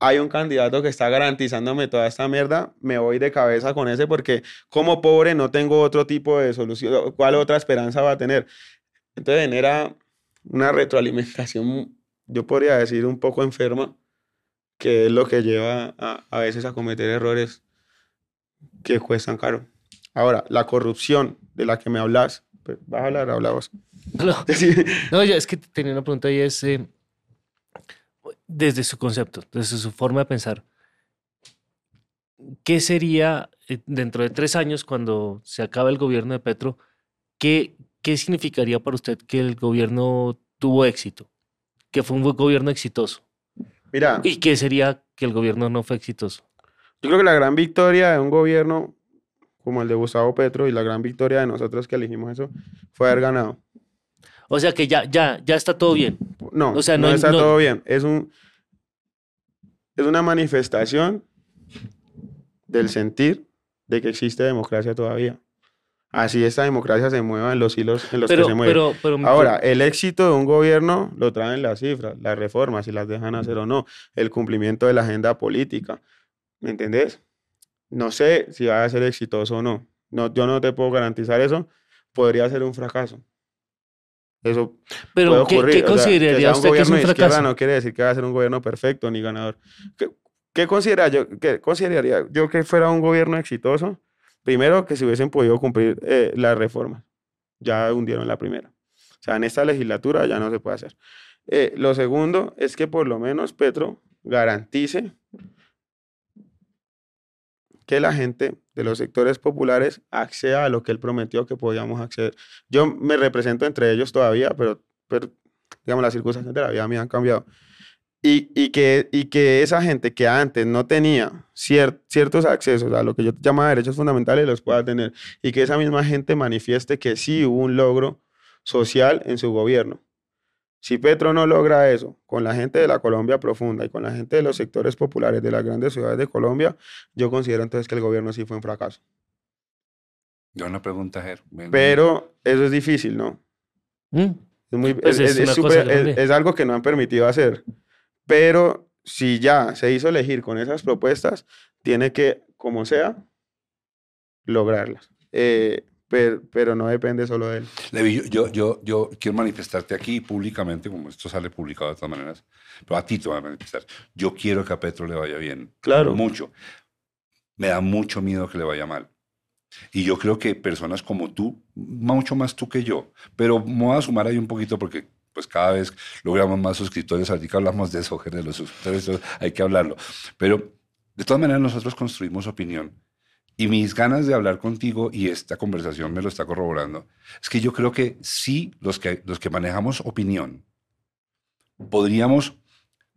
hay un candidato que está garantizándome toda esta mierda, me voy de cabeza con ese porque como pobre no tengo otro tipo de solución. ¿Cuál otra esperanza va a tener? Entonces genera una retroalimentación, yo podría decir, un poco enferma, que es lo que lleva a, a veces a cometer errores que cuestan caro. Ahora, la corrupción de la que me hablas, pues, vas a hablar, habla vos. No, Sí. no, yo es que tenía una pregunta y es, eh, desde su concepto, desde su forma de pensar, ¿qué sería eh, dentro de tres años cuando se acabe el gobierno de Petro? ¿Qué, qué significaría para usted que el gobierno tuvo éxito? Que fue un buen gobierno exitoso. Mira, ¿Y qué sería que el gobierno no fue exitoso? yo creo que la gran victoria de un gobierno como el de Gustavo Petro y la gran victoria de nosotros que elegimos eso fue haber ganado. O sea que ya, ya, ya está todo bien. No, O sea, no, está no- todo bien. Es un es una manifestación del sentir de que existe democracia todavía. Así esta democracia se mueva en los hilos en los Pero, que se mueve. pero, pero, Ahora, el éxito de un gobierno lo traen las cifras, las reformas, si las dejan hacer o no, el cumplimiento de la agenda política. ¿Me entendés? No sé si va a ser exitoso o no. no. Yo no te puedo garantizar eso. Podría ser un fracaso. Eso pero puede ¿qué, ocurrir. qué O sea, consideraría que sea un usted que es un fracaso? no quiere decir que va a ser un gobierno perfecto ni ganador. ¿Qué, qué considera yo, qué consideraría yo que fuera un gobierno exitoso? Primero, que se hubiesen podido cumplir eh, las reformas. Ya hundieron la primera. O sea, en esta legislatura ya no se puede hacer. Eh, lo segundo es que por lo menos Petro garantice que la gente de los sectores populares acceda a lo que él prometió que podíamos acceder. Yo me represento entre ellos todavía, pero, pero digamos, las circunstancias de la vida me han cambiado. Y, y, que, y que esa gente que antes no tenía cier- ciertos accesos a lo que yo llamaba derechos fundamentales los pueda tener. Y que esa misma gente manifieste que sí hubo un logro social en su gobierno. Si Petro no logra eso con la gente de la Colombia profunda y con la gente de los sectores populares de las grandes ciudades de Colombia, yo considero entonces que el gobierno sí fue un fracaso. Yo una pregunta, Ger. Pero eso es difícil, ¿no? ¿Mm? Es, muy, Pues es, es grande. es algo que no han permitido hacer. Pero si ya se hizo elegir con esas propuestas, tiene que, como sea, lograrlas. Eh, per- pero no depende solo de él. Levi, yo, yo, yo, yo quiero manifestarte aquí públicamente, como esto sale publicado de todas maneras, pero a ti te voy a manifestar. Yo quiero que a Petro le vaya bien. Claro. Mucho. Me da mucho miedo que le vaya mal. Y yo creo que personas como tú, mucho más tú que yo, pero me voy a sumar ahí un poquito porque pues cada vez logramos más suscriptores, ahorita hablamos de eso, de los suscriptores, hay que hablarlo. Pero de todas maneras nosotros construimos opinión Y mis ganas de hablar contigo y esta conversación me lo está corroborando, es que yo creo que sí, los que, los que manejamos opinión, podríamos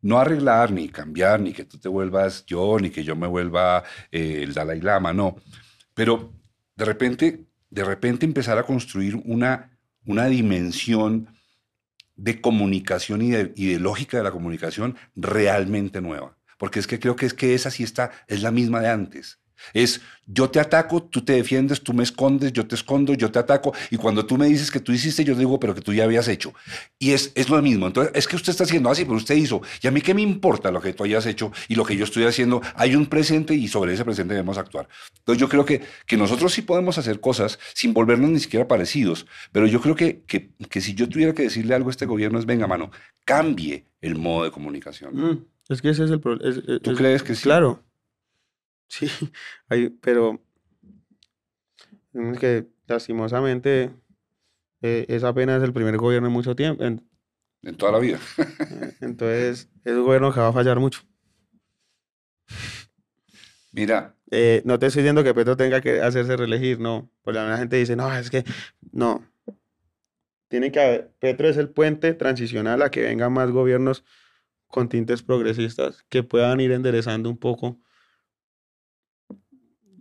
no arreglar, ni cambiar, ni que tú te vuelvas yo, ni que yo me vuelva eh, el Dalai Lama, no. Pero de repente, de repente empezar a construir una, una dimensión de comunicación y de, y de lógica de la comunicación realmente nueva. Porque es que creo que es que esa sí está, es la misma de antes. Es yo te ataco, tú te defiendes, tú me escondes, yo te escondo, yo te ataco. Y cuando tú me dices que tú hiciste, yo digo, pero que tú ya habías hecho. Y es, es lo mismo. Entonces, es que usted está haciendo así, pero usted hizo. Y a mí qué me importa lo que tú hayas hecho y lo que yo estoy haciendo. Hay un presente y sobre ese presente debemos actuar. Entonces yo creo que, que nosotros sí podemos hacer cosas sin volvernos ni siquiera parecidos. Pero yo creo que, que, que si yo tuviera que decirle algo a este gobierno es, venga, mano, cambie el modo de comunicación. Mm, es que ese es el problema. ¿Tú crees que sí? Claro. Sí, hay, pero es que lastimosamente eh, es apenas el primer gobierno en mucho tiempo. en- En toda la vida. entonces, es un gobierno que va a fallar mucho. Mira, Eh, no te estoy diciendo que Petro tenga que hacerse reelegir, no. Porque la gente dice, no, es que no. Tiene que haber, Petro es el puente transicional a que vengan más gobiernos con tintes progresistas que puedan ir enderezando un poco,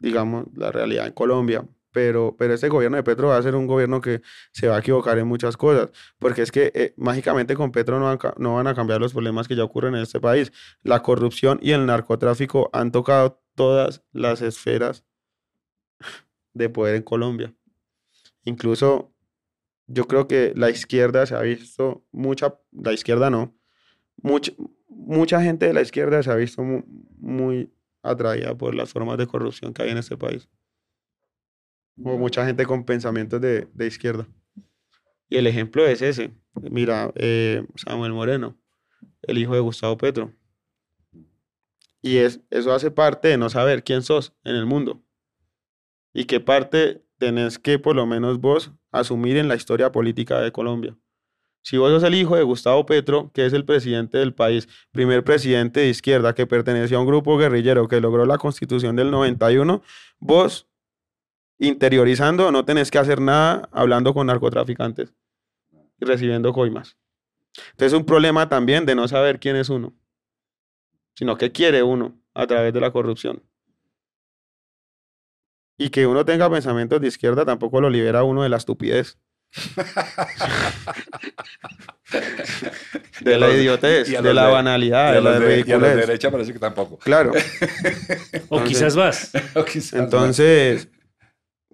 digamos, la realidad en Colombia. Pero, pero este gobierno de Petro va a ser un gobierno que se va a equivocar en muchas cosas, porque es que eh, mágicamente con Petro no no van a cambiar los problemas que ya ocurren en este país. La corrupción y el narcotráfico han tocado todas las esferas de poder en Colombia. Incluso yo creo que la izquierda se ha visto, mucha, la izquierda no, mucha, mucha gente de la izquierda se ha visto mu- muy, atraída por las formas de corrupción que hay en este país. O mucha gente con pensamientos de, de izquierda. Y el ejemplo es ese. Mira, eh, Samuel Moreno, el hijo de Gustavo Petro. Y es, eso hace parte de no saber quién sos en el mundo. Y qué parte tenés que, por lo menos vos, asumir en la historia política de Colombia. Si vos sos el hijo de Gustavo Petro, que es el presidente del país, primer presidente de izquierda que pertenecía a un grupo guerrillero que logró la constitución del 91, vos, interiorizando, no tenés que hacer nada hablando con narcotraficantes y recibiendo coimas. Entonces es un problema también de no saber quién es uno sino que quiere uno a través de la corrupción. Y que uno tenga pensamientos de izquierda tampoco lo libera uno de la estupidez. de la los idiotez, de la banalidad, de la de, y a ridiculez. derecha parece que tampoco. Claro. O quizás más. O quizás más. Entonces,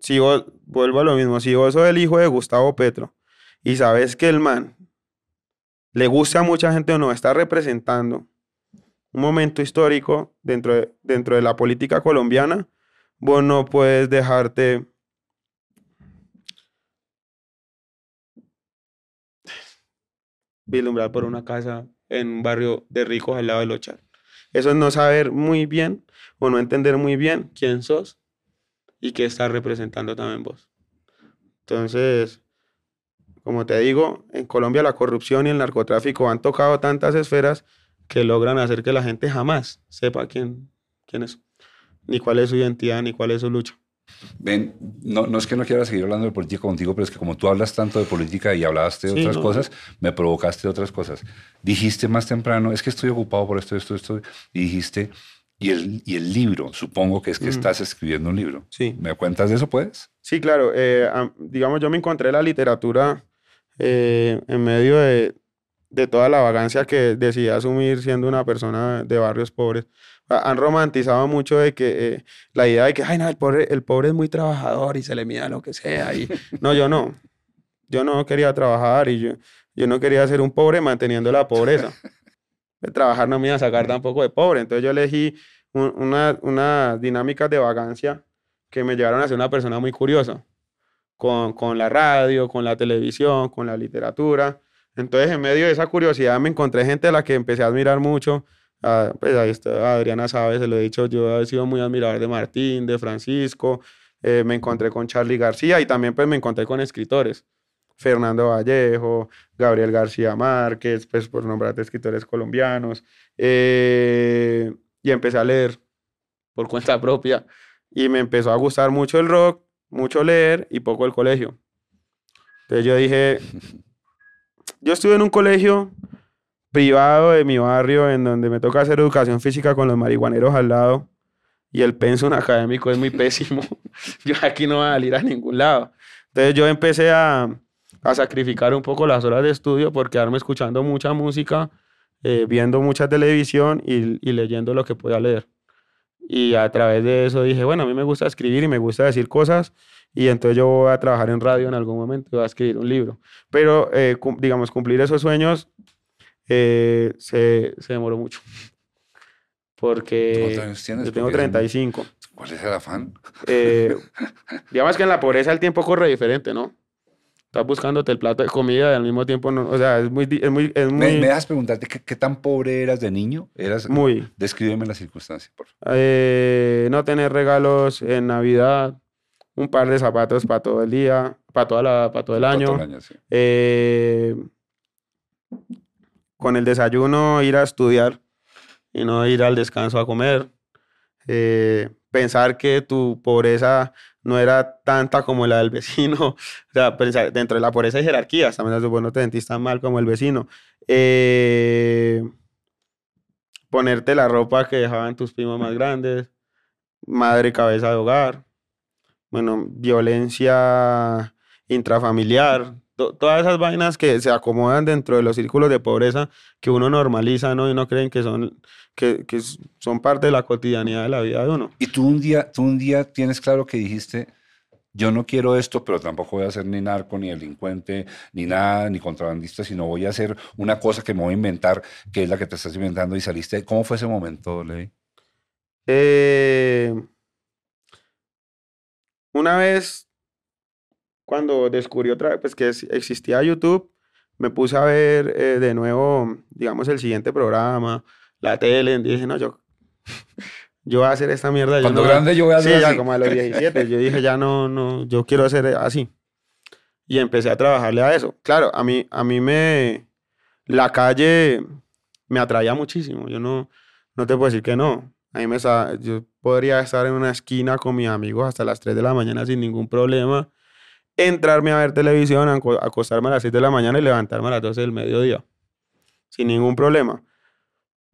si vos, vuelvo a lo mismo, si vos sos el hijo de Gustavo Petro y sabes que el man le gusta a mucha gente o no, está representando un momento histórico dentro de, dentro de la política colombiana, vos no puedes dejarte vislumbrar por una casa en un barrio de ricos al lado del Ochar. Eso es no saber muy bien o no entender muy bien quién sos y qué estás representando también vos. Entonces, como te digo, en Colombia la corrupción y el narcotráfico han tocado tantas esferas que logran hacer que la gente jamás sepa quién, quién es, ni cuál es su identidad, ni cuál es su lucha. Ven, no, no es que no quiera seguir hablando de política contigo, pero es que como tú hablas tanto de política y hablaste de Sí, otras no, cosas, me provocaste de otras cosas. Dijiste más temprano, es que estoy ocupado por esto, esto, esto, y dijiste, y el, y el libro, supongo que es que Mm. estás escribiendo un libro. Sí. ¿Me cuentas de eso, puedes? Sí, claro. eh, am- digamos, yo me encontré la literatura eh, en medio de, de toda la vagancia que decidí asumir siendo una persona de barrios pobres. Ha- Han romantizado mucho de que eh, la idea de que, ay, no, el pobre, el pobre es muy trabajador y se le mida lo que sea. Y... No, yo no. Yo no quería trabajar y yo, yo no quería ser un pobre manteniendo la pobreza. De trabajar no me iba a sacar tampoco de pobre. Entonces yo elegí un- una, unas dinámicas de vagancia que me llevaron a ser una persona muy curiosa con, con la radio, con la televisión, con la literatura. Entonces, en medio de esa curiosidad, me encontré gente a la que empecé a admirar mucho. Ah, pues ahí está Adriana Sabe, se lo he dicho, yo he sido muy admirador de Martín, de Francisco. eh, me encontré con Charlie García y también pues me encontré con escritores. Fernando Vallejo, Gabriel García Márquez, pues por nombrarte escritores colombianos. eh, y empecé a leer por cuenta propia Y me empezó a gustar mucho el rock, mucho leer y poco el colegio. Entonces yo dije, yo estuve en un colegio privado de mi barrio en donde me toca hacer educación física con los marihuaneros al lado y el pensum académico es muy pésimo. yo aquí no voy a salir a ningún lado. Entonces yo empecé a, a sacrificar un poco las horas de estudio por quedarme escuchando mucha música, eh, viendo mucha televisión y, y leyendo lo que podía leer. Y a través de eso dije, bueno, a mí me gusta escribir y me gusta decir cosas y entonces yo voy a trabajar en radio en algún momento y voy a escribir un libro. Pero, eh, cum- digamos, cumplir esos sueños eh, se, se demoró mucho. Porque ¿Cuántos años tienes? yo tengo Porque es un- 35. ¿Cuál es el afán? Eh, digamos que en la pobreza el tiempo corre diferente, ¿no? Estás buscándote el plato de comida y al mismo tiempo no, o sea, es muy, es muy, es ¿Me, muy, me dejas preguntarte qué, qué tan pobre eras de niño? Eras, muy, Descríbeme la circunstancia, por favor. eh, no tener regalos en Navidad, un par de zapatos para todo el día, para toda la, para todo el año. todo el año, sí. Eh, con el desayuno ir a estudiar y no ir al descanso a comer. Eh, pensar que tu pobreza no era tanta como la del vecino. O sea, pensar, dentro de la pobreza hay jerarquías. También es bueno te sentís tan mal como el vecino. Eh, ponerte la ropa que dejaban tus primos más grandes. Madre cabeza de hogar. Bueno, violencia intrafamiliar, to- todas esas vainas que se acomodan dentro de los círculos de pobreza que uno normaliza, ¿no? Y no creen que son, que, que son parte de la cotidianidad de la vida de uno. Y tú un día, tú un día tienes claro que dijiste, yo no quiero esto, pero tampoco voy a ser ni narco, ni delincuente, ni nada, ni contrabandista, sino voy a hacer una cosa que me voy a inventar, que es la que te estás inventando y saliste. ¿Cómo fue ese momento, Levi? Eh, una vez, cuando descubrí otra vez, pues que existía YouTube, me puse a ver eh, de nuevo, digamos, el siguiente programa, la tele, y dije, no, yo, yo voy a hacer esta mierda. yo Cuando no- grande yo voy a Sí, hacer ya así. como a los 17, yo dije, ya no, no, yo quiero hacer así. Y empecé a trabajarle a eso. Claro, a mí, a mí me, la calle me atraía muchísimo. Yo no, no te puedo decir que no. A mí me, yo podría estar en una esquina con mis amigos hasta las 3 de la mañana sin ningún problema. Entrarme a ver televisión, aco- acostarme a las 6 de la mañana y levantarme a las 12 del mediodía. Sin ningún problema.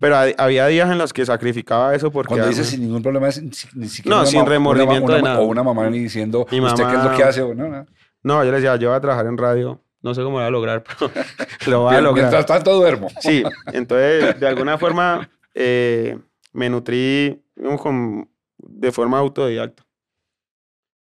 Pero ha- había días en los que sacrificaba eso porque... Cuando dices sin ningún problema, es ni, si- ni siquiera No, una sin ma- una remordimiento una de nada. O una mamá ni diciendo, Mi ¿usted qué es lo mamá- que hace? O no, no. No, yo le decía, yo voy a trabajar en radio. No sé cómo lo voy a lograr, pero lo voy a lograr. Mientras tanto duermo. Sí, entonces de alguna forma eh, me nutrí digamos, de forma autodidacta.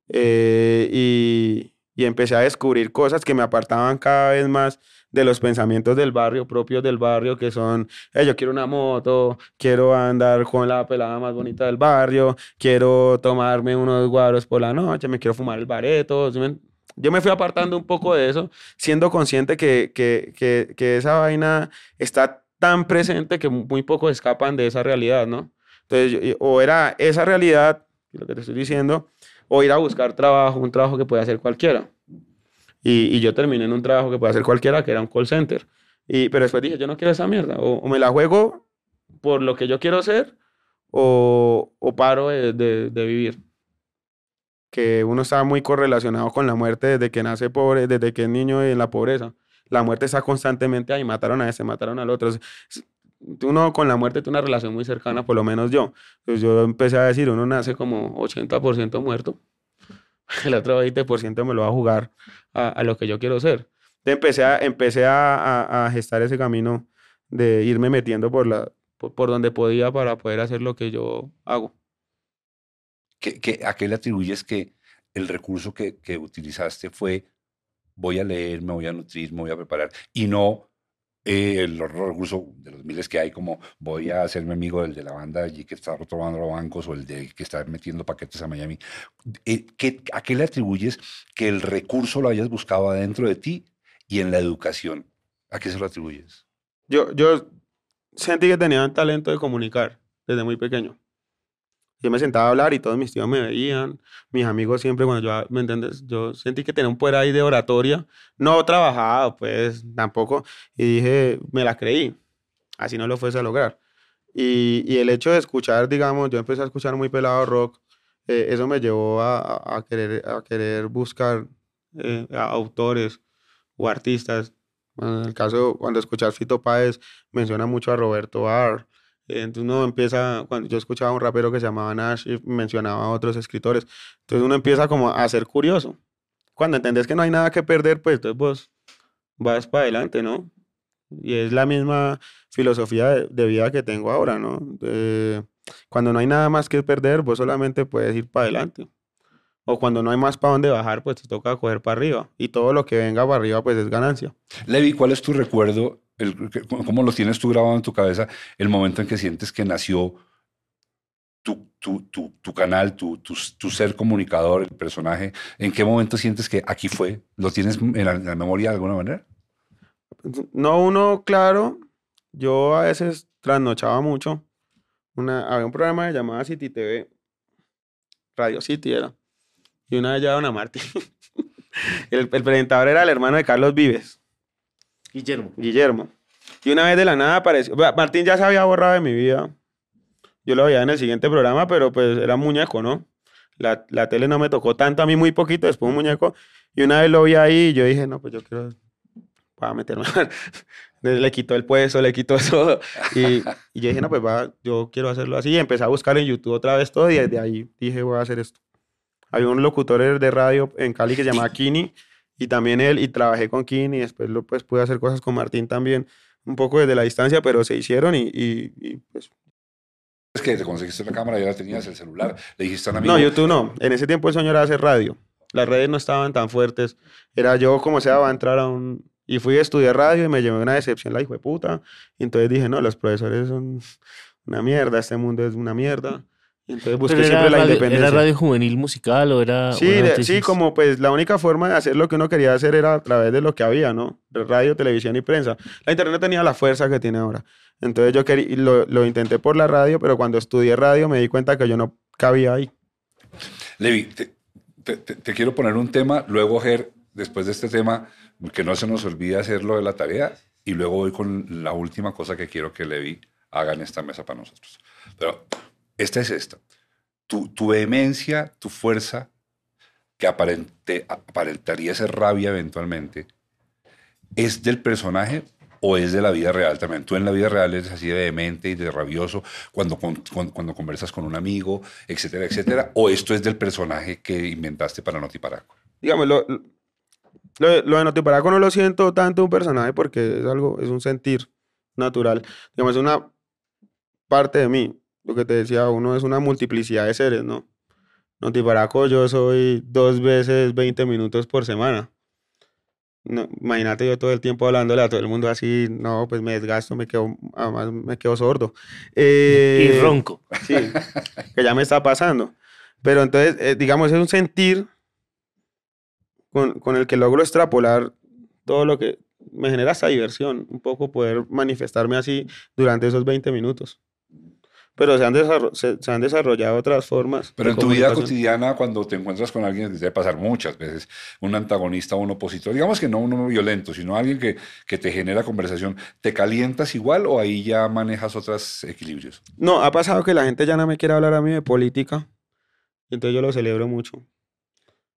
Eh, y, y empecé a descubrir cosas que me apartaban cada vez más de los pensamientos del barrio, propios del barrio, que son, "Eh, yo quiero una moto, quiero andar con la pelada más bonita del barrio, quiero tomarme unos guaros por la noche, me quiero fumar el bareto. ¿sí me- Yo me fui apartando un poco de eso, siendo consciente que, que, que, que esa vaina está tan presente que muy pocos escapan de esa realidad, ¿no? Entonces, o era esa realidad, lo que te estoy diciendo, o ir a buscar trabajo, un trabajo que puede hacer cualquiera. Y, y yo terminé en un trabajo que puede hacer cualquiera, que era un call center. Y, pero después dije, yo no quiero esa mierda. O, o me la juego por lo que yo quiero ser, o, o paro de, de- de vivir. Que uno está muy correlacionado con la muerte desde que nace pobre, desde que es niño en la pobreza. La muerte está constantemente ahí, mataron a ese, mataron al otro. Uno con la muerte tiene una relación muy cercana, por lo menos yo. Entonces yo empecé a decir, uno nace como 80% muerto. El otro 20% me lo va a jugar a, a lo que yo quiero ser. Entonces empecé a, empecé a, a- a gestar ese camino de irme metiendo por, la, por, por donde podía para poder hacer lo que yo hago. ¿Qué- qué- ¿A qué le atribuyes que el recurso que, que utilizaste fue voy a leer, me voy a nutrir, me voy a preparar y no eh, el recurso de los miles que hay como voy a hacerme amigo del de la banda allí que está robando los bancos o el de que está metiendo paquetes a Miami? Eh, ¿qué- ¿A qué le atribuyes que el recurso lo hayas buscado adentro de ti y en la educación? ¿A qué se lo atribuyes? Yo, yo sentí que tenía un talento de comunicar desde muy pequeño. Yo me sentaba a hablar y todos mis tíos me veían, mis amigos siempre cuando yo, ¿me entiendes? Yo sentí que tenía un poder ahí de oratoria. No trabajado, pues, tampoco. Y dije, me la creí. Así no lo fuese a lograr. Y, y el hecho de escuchar, digamos, yo empecé a escuchar muy pelado rock eh, eso me llevó a, a- querer, a querer buscar eh, a autores o artistas. En el caso, cuando escuchas Fito Páez, menciona mucho a Roberto R. Entonces uno empieza, cuando yo escuchaba a un rapero que se llamaba Nash y mencionaba a otros escritores, entonces uno empieza como a ser curioso. Cuando entendés que no hay nada que perder, pues entonces vos vas para adelante, ¿no? Y es la misma filosofía de, de vida que tengo ahora, ¿no? De- cuando no hay nada más que perder, vos solamente puedes ir para adelante. O cuando no hay más para dónde bajar, pues te toca coger para arriba. Y todo lo que venga para arriba, pues es ganancia. Levi, ¿cuál es tu recuerdo? el- ¿Cómo lo tienes tú grabado en tu cabeza? El momento en que sientes que nació tu, tu, tu, tu canal, tu, tu, tu ser comunicador, el personaje. ¿En qué momento sientes que aquí fue? ¿Lo tienes en la, en la memoria de alguna manera? No uno claro, yo a veces trasnochaba mucho. Una, había un programa de llamada City TV, Radio City era. Y una vez llevaban a Martín. el, el presentador era el hermano de Carlos Vives, Guillermo. Guillermo. Y una vez de la nada apareció. Martín ya se había borrado de mi vida. Yo lo veía en el siguiente programa, pero pues era muñeco, ¿no? La, la tele no me tocó tanto, a mí muy poquito, después un muñeco. Y una vez lo vi ahí y yo dije, no, pues yo quiero para meterme. le quitó el puesto, le quitó todo. Y, y yo dije, no, pues va, yo quiero hacerlo así. Y empecé a buscar en YouTube otra vez todo y desde ahí dije, voy a hacer esto. Había un locutor de radio en Cali que se llamaba Kini y también él, y trabajé con Kini y después lo, pues, pude hacer cosas con Martín también, un poco desde la distancia, pero se hicieron y, y- y, pues... Es que te conseguiste la cámara, ya la tenías, el celular, le dijiste a un amigo. No, YouTube no. En ese tiempo el sueño era hacer radio. Las redes no estaban tan fuertes. Era yo, como sea, va a entrar a un... Y fui a estudiar radio y me llevé una decepción, la hijo de puta. Y entonces dije, no, los profesores son una mierda, este mundo es una mierda. Y entonces busqué Pero siempre la radio, independencia. ¿Era radio juvenil musical o era.? Sí, de- sí, como pues la única forma de hacer lo que uno quería hacer era a través de lo que había, ¿no? Radio, televisión y prensa. La internet no tenía la fuerza que tiene ahora. Entonces yo quería, y lo, lo intenté por la radio, pero cuando estudié radio me di cuenta que yo no cabía ahí. Levi, te, te- te- te quiero poner un tema, luego Ger, después de este tema, que no se nos olvide hacerlo de la tarea, y luego voy con la última cosa que quiero que Levi haga en esta mesa para nosotros. Pero esta es esta. Tu, tu vehemencia, tu fuerza, que aparente, aparentaría ser rabia eventualmente, ¿es del personaje o es de la vida real también? Tú en la vida real eres así de vehemente y de rabioso cuando, con- cuando conversas con un amigo, etcétera, etcétera, o esto es del personaje que inventaste para Notiparaco. Digamos, lo, lo, lo de Notiparaco no lo siento tanto un personaje porque es algo, es un sentir natural. Digamos, es una parte de mí. Lo que te decía, uno es una multiplicidad de seres, ¿no? Notiparaco yo soy dos veces 20 minutos por semana. No, imagínate yo todo el tiempo hablándole a todo el mundo así, no, pues me desgasto, me quedo, además me quedo sordo. Y Eh, ronco. Sí, que ya me está pasando. Pero entonces, eh, digamos, es un sentir con, con el que logro extrapolar todo lo que me genera esa diversión, un poco poder manifestarme así durante esos 20 minutos. Pero se han, se, se han desarrollado otras formas. Pero en tu vida cotidiana, cuando te encuentras con alguien, te debe pasar muchas veces, un antagonista o un opositor, digamos que no uno violento, sino alguien que, que te genera conversación, ¿te calientas igual o ahí ya manejas otros equilibrios? No, ha pasado que la gente ya no me quiere hablar a mí de política. Entonces yo lo celebro mucho.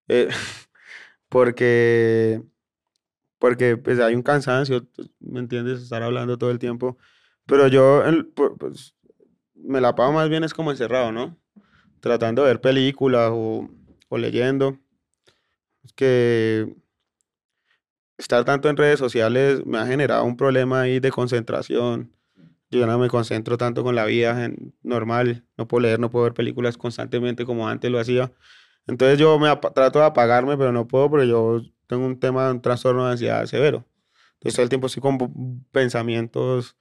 Eh, porque porque pues hay un cansancio, ¿me entiendes? Estar hablando todo el tiempo. Pero yo el- pu- pues, me la pago más bien es como encerrado, ¿no? Tratando de ver películas o, o leyendo. Es que estar tanto en redes sociales me ha generado un problema ahí de concentración. Yo ya no me concentro tanto con la vida normal. No puedo leer, no puedo ver películas constantemente como antes lo hacía. Entonces yo me trato de apagarme, pero no puedo porque yo tengo un tema, un trastorno de ansiedad severo. Entonces todo el tiempo estoy con pensamientos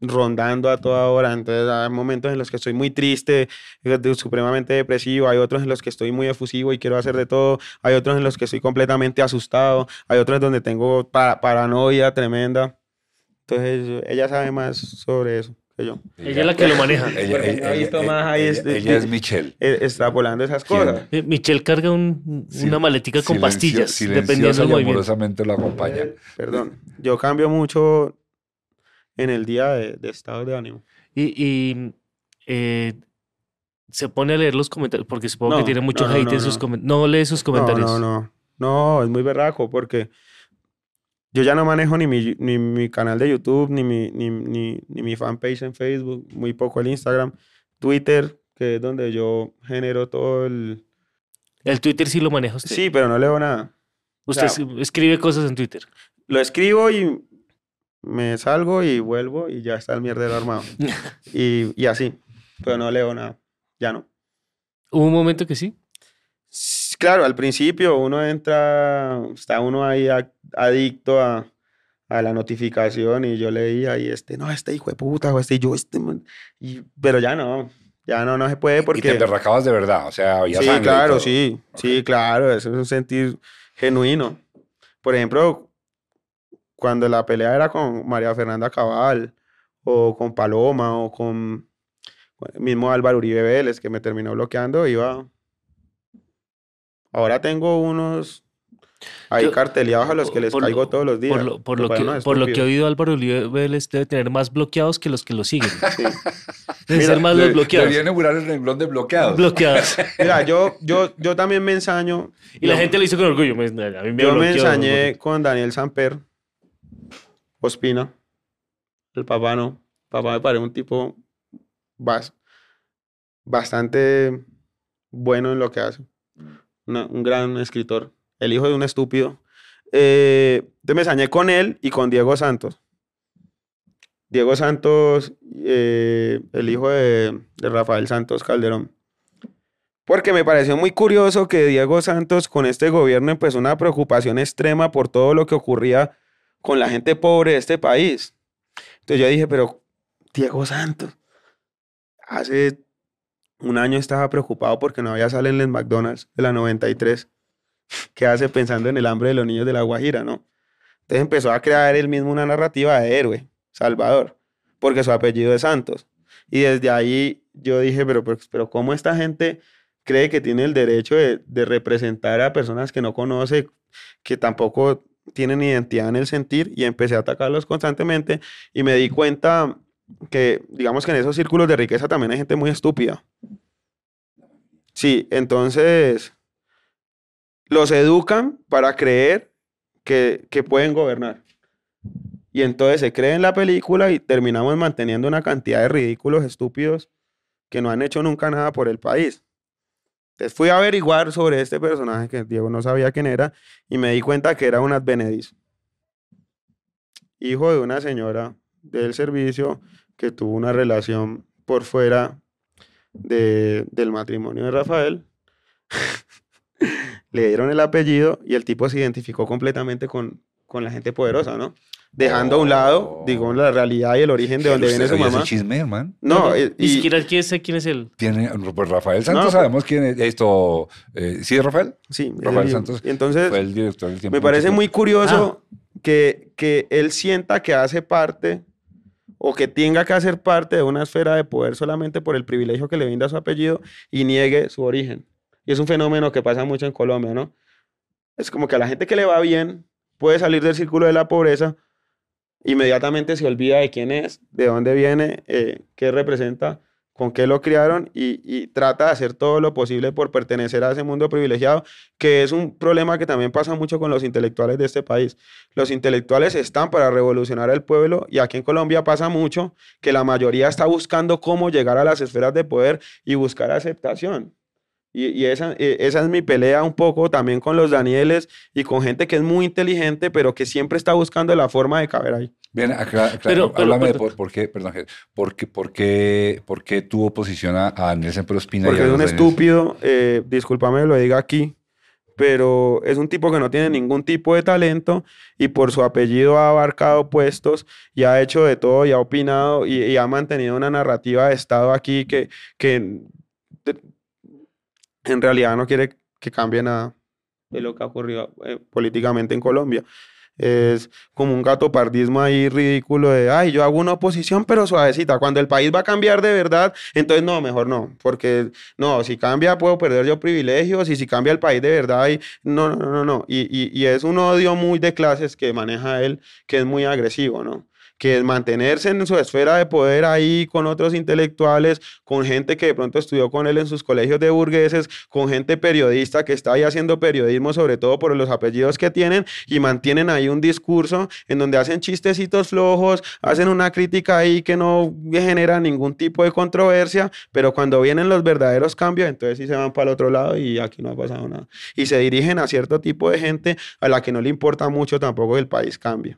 rondando a toda hora. Entonces hay momentos en los que estoy muy triste, eh, supremamente depresivo. Hay otros en los que estoy muy efusivo y quiero hacer de todo. Hay otros en los que estoy completamente asustado. Hay otros donde tengo pa- paranoia tremenda. Entonces ella sabe más sobre eso que yo. Ella es la que lo maneja. Ella, ella- ella- más ahí ella- este- ella es Michelle. Eh, Extrapolando esas ¿Quién? cosas. Eh, Michelle carga un- una Sil- maletica con silencio- pastillas, dependiendo del movimiento. amorosamente lo acompaña. Perdón. Yo cambio mucho en el día de, de estado de ánimo. Y, y, eh, se pone a leer los comentarios, porque supongo que No, tiene mucho no, hate no, en sus no. comentarios. No lee sus comentarios. No, no, no. No, es muy berraco porque yo ya no manejo ni mi, ni mi canal de YouTube, ni mi, ni, ni, ni mi fanpage en Facebook, muy poco el Instagram, Twitter, que es donde yo genero todo el... El Twitter sí lo usted. Sí, pero no leo nada. Usted escribe cosas en Twitter. Lo escribo y me salgo y vuelvo y ya está el mierdero armado. y, y así, pero no leo nada. Ya no. Hubo un momento que sí. Claro, al principio uno entra, está uno ahí a- adicto a, a la notificación y yo leía y este, no, este hijo de puta, o este, yo, este, man", y, pero ya no, ya no, no se puede Y te porque... emberracabas de verdad, o sea, había Sí, claro, sí, sí, claro, eso es un sentir genuino. Por ejemplo, cuando la pelea era con María Fernanda Cabal, o con Paloma, o con el mismo Álvaro Uribe Vélez, que me terminó bloqueando, iba... Ahora tengo unos ahí Yo- carteleados a los que les por caigo todos los días. Por lo, por me lo que, por lo que he oído, Álvaro Uribe Vélez debe tener más bloqueados que los que lo siguen. Sí. Debe Mira, ser más Le- los bloqueados. Deberían inaugurar el renglón de bloqueados. Bloqueados. Mira, yo, yo, yo también me ensaño. Y la gente lo hizo con orgullo. me- A mí me Yo me ensañé con Daniel Samper, Ospina, el papá no. Papá me parece un tipo bas- bastante bueno en lo que hace. Un gran escritor. El hijo de un estúpido. Eh, entonces me ensañé con él y con Diego Santos. Diego Santos, eh, el hijo de, de Rafael Santos Calderón. Porque me pareció muy curioso que Diego Santos con este gobierno empezó una preocupación extrema por todo lo que ocurría con la gente pobre de este país. Entonces yo dije, pero Diego Santos, hace un año estaba preocupado porque no había salen en McDonald's de la 93. ¿Qué hace pensando en el hambre de los niños de la Guajira, no? Entonces empezó a crear él mismo una narrativa de héroe, Salvador, porque su apellido es Santos. Y desde ahí yo dije, pero, pero, pero ¿cómo esta gente cree que tiene el derecho de, de representar a personas que no conoce, que tampoco tienen identidad en el sentir? Y empecé a atacarlos constantemente y me di cuenta que, digamos que en esos círculos de riqueza también hay gente muy estúpida. Sí, entonces los educan para creer que, que pueden gobernar. Y entonces se cree en la película y terminamos manteniendo una cantidad de ridículos estúpidos que no han hecho nunca nada por el país. Entonces fui a averiguar sobre este personaje que Diego no sabía quién era y me di cuenta que era un advenediz. Hijo de una señora del servicio que tuvo una relación por fuera de- del matrimonio de Rafael. Le dieron el apellido y el tipo se identificó completamente con, con la gente poderosa, ¿no? Dejando a un lado, Oh. digamos, la realidad y el origen de donde ¿Usted viene su sabía ese mamá. chisme, hermano? No, eh, Ni y- siquiera quién sé quién es él. Tiene, pues Rafael Santos, No, sabemos quién es esto. eh, ¿Sí es Rafael? sí, Rafael Santos y entonces Fue el director del tiempo. me parece muy curioso que, que él sienta que hace parte o que tenga que hacer parte de una esfera de poder solamente por el privilegio que le brinda su apellido y niegue su origen. Y es un fenómeno que pasa mucho en Colombia, ¿no? Es como que a la gente que le va bien puede salir del círculo de la pobreza, inmediatamente se olvida de quién es, de dónde viene, eh, qué representa, con qué lo criaron y, y trata de hacer todo lo posible por pertenecer a ese mundo privilegiado, que es un problema que también pasa mucho con los intelectuales de este país. Los intelectuales están para revolucionar el pueblo y aquí en Colombia pasa mucho que la mayoría está buscando cómo llegar a las esferas de poder y buscar aceptación. Y, y esa, eh, esa es mi pelea un poco también con los Danieles y con gente que es muy inteligente, pero que siempre está buscando la forma de caber ahí. Bien, acá, acá- Pero- pero- háblame de pero- por, por qué, perdón, por qué, por qué, por qué tuvo oposición a, a Nelson Prospina Porque y a es un estúpido, eh, discúlpame que lo diga aquí, pero es un tipo que no tiene ningún tipo de talento y por su apellido ha abarcado puestos y ha hecho de todo y ha opinado y, y ha mantenido una narrativa de Estado aquí que, que de- en realidad no quiere que cambie nada de lo que ha ocurrido eh, políticamente en Colombia. Es como un gatopardismo ahí ridículo de, ay, yo hago una oposición, pero suavecita. Cuando el país va a cambiar de verdad, entonces no, mejor no, porque no, si cambia puedo perder yo privilegios y si cambia el país de verdad, y, no, no, no, no. Y, y, y es un odio muy de clases que maneja él, que es muy agresivo, ¿no? Que mantenerse en su esfera de poder ahí con otros intelectuales, con gente que de pronto estudió con él en sus colegios de burgueses, con gente periodista que está ahí haciendo periodismo, sobre todo por los apellidos que tienen, y mantienen ahí un discurso en donde hacen chistecitos flojos, hacen una crítica ahí que no genera ningún tipo de controversia, pero cuando vienen los verdaderos cambios, entonces sí se van para el otro lado y aquí no ha pasado nada. Y se dirigen a cierto tipo de gente a la que no le importa mucho tampoco que el país cambie.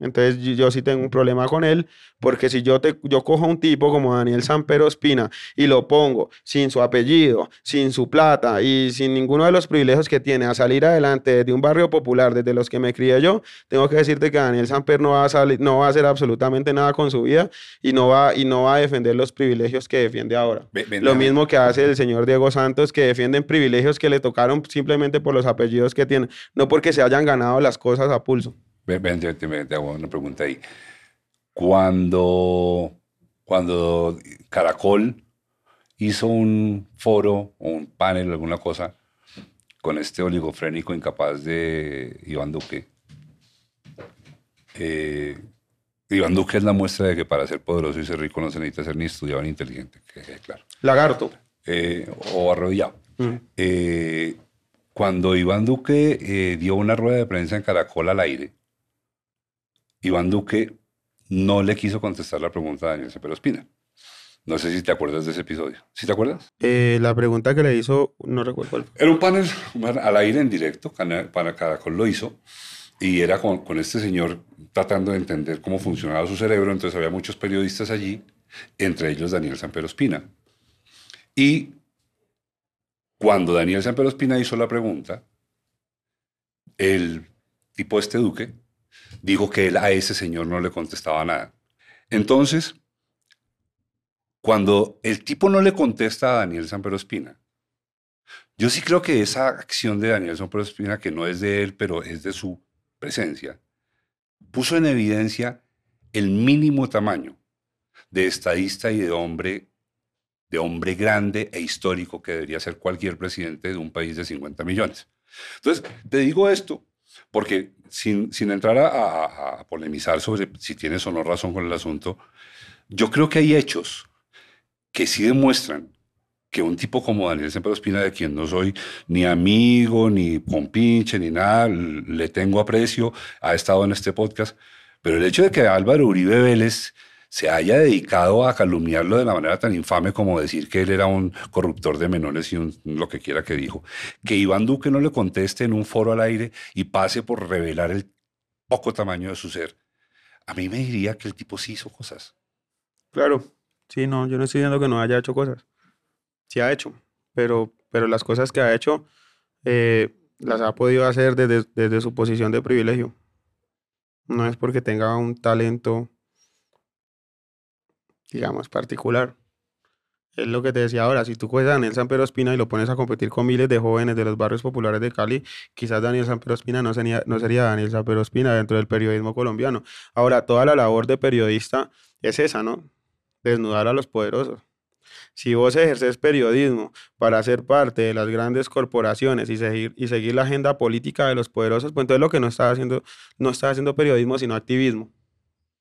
Entonces yo, yo sí tengo un problema con él, porque si yo, te, yo cojo a un tipo como Daniel Sampero Espina y lo pongo sin su apellido, sin su plata y sin ninguno de los privilegios que tiene a salir adelante de un barrio popular desde los que me crié yo, tengo que decirte que Daniel Samper no va a, salir, no va a hacer absolutamente nada con su vida y no va, y no va a defender los privilegios que defiende ahora. Ven, Lo mismo que hace el señor Diego Santos, que defienden privilegios que le tocaron simplemente por los apellidos que tienen, no porque se hayan ganado las cosas a pulso. Ven, te, te- te hago una pregunta ahí. Cuando, cuando Caracol hizo un foro o un panel o alguna cosa con este oligofrénico incapaz de Iván Duque, eh, Iván Duque es la muestra de que para ser poderoso y ser rico no se necesita ser ni estudiado ni inteligente, que claro. Lagarto. Eh, o arrodillado. Mm. Eh, cuando Iván Duque eh, dio una rueda de prensa en Caracol al aire, Iván Duque no le quiso contestar la pregunta a Daniel Cepero Espina. No sé si te acuerdas de ese episodio. ¿Sí te acuerdas? Eh, la pregunta que le hizo, no recuerdo cuál. Era un panel al aire en directo, para Caracol lo hizo, y era con, con este señor tratando de entender cómo funcionaba su cerebro, entonces había muchos periodistas allí, entre ellos Daniel Sampero Espina. Y cuando Daniel Sampero Espina hizo la pregunta, el tipo este Duque dijo que él a ese señor no le contestaba nada. Entonces, cuando el tipo no le contesta a Daniel Sampero Espina, yo sí creo que esa acción de Daniel Sampero Espina, que no es de él, pero es de su presencia, puso en evidencia el mínimo tamaño de estadista y de hombre, de hombre grande e histórico que debería ser cualquier presidente de un país de 50 millones. Entonces, te digo esto porque sin, entrar a, polemizar sobre si tienes o no razón con el asunto, yo creo que hay hechos que sí demuestran que un tipo como Daniel Semper Ospina, de quien no soy ni amigo, ni compinche, ni nada, le tengo aprecio, ha estado en este podcast, pero el hecho de que Álvaro Uribe Vélez se haya dedicado a calumniarlo de la manera tan infame como decir que él era un corruptor de menores y un, lo que quiera que dijo, que Iván Duque no le conteste en un foro al aire y pase por revelar el poco tamaño de su ser, a mí me diría que el tipo sí hizo cosas. Claro, sí, no, yo no estoy diciendo que no haya hecho cosas. Sí ha hecho, pero, pero las cosas que ha hecho eh, las ha podido hacer desde, desde su posición de privilegio. No es porque tenga un talento, digamos, particular. Es lo que te decía ahora, si tú coges a Daniel Sampero Espina y lo pones a competir con miles de jóvenes de los barrios populares de Cali, quizás Daniel Sampero Espina no sería, no sería Daniel Sampero Espina dentro del periodismo colombiano. Ahora, toda la labor de periodista es esa, ¿no? Desnudar a los poderosos. Si vos ejerces periodismo para ser parte de las grandes corporaciones y seguir, y seguir la agenda política de los poderosos, pues entonces lo que no estás haciendo, no estás haciendo periodismo, sino activismo.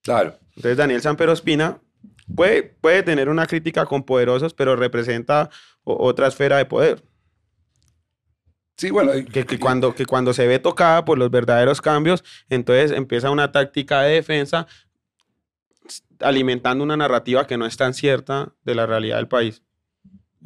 Claro, Entonces Daniel Sampero Espina puede, puede tener una crítica con poderosos, pero representa otra esfera de poder. sí, bueno, Que, que cuando, que cuando se ve tocada por los verdaderos cambios, entonces empieza una táctica de defensa alimentando una narrativa que no es tan cierta de la realidad del país.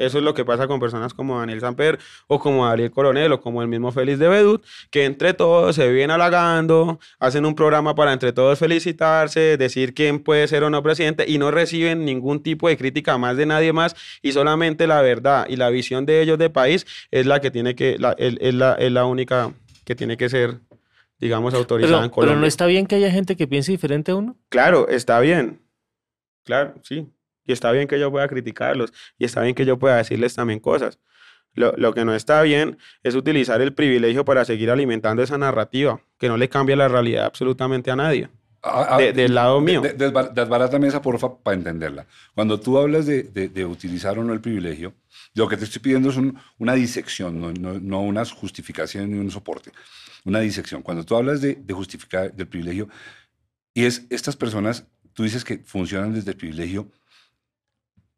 Eso es lo que pasa con personas como Daniel Samper o como Ariel Coronel o como el mismo Félix de Bedut, que entre todos se viven halagando, hacen un programa para entre todos felicitarse, decir quién puede ser o no presidente y no reciben ningún tipo de crítica más de nadie más y solamente la verdad y la visión de ellos de país es la que tiene que, la, es, la, es la única que tiene que ser, digamos, autorizada en Colombia. pero no está bien que haya gente que piense diferente a uno. Claro, está bien. Claro, sí. Y está bien que yo pueda criticarlos. Y está bien que yo pueda decirles también cosas. Lo, lo que no está bien es utilizar el privilegio para seguir alimentando esa narrativa, que no le cambia la realidad absolutamente a nadie. Ah, ah, De- del lado mío. de- desbar- Desbarátame esa, porfa, para entenderla. Cuando tú hablas de, de- de utilizar o no el privilegio, lo que te estoy pidiendo es un- una disección, no, no, no una justificación ni un soporte. Una disección. Cuando tú hablas de, de justificar del privilegio, Y es, estas personas, tú dices que funcionan desde el privilegio,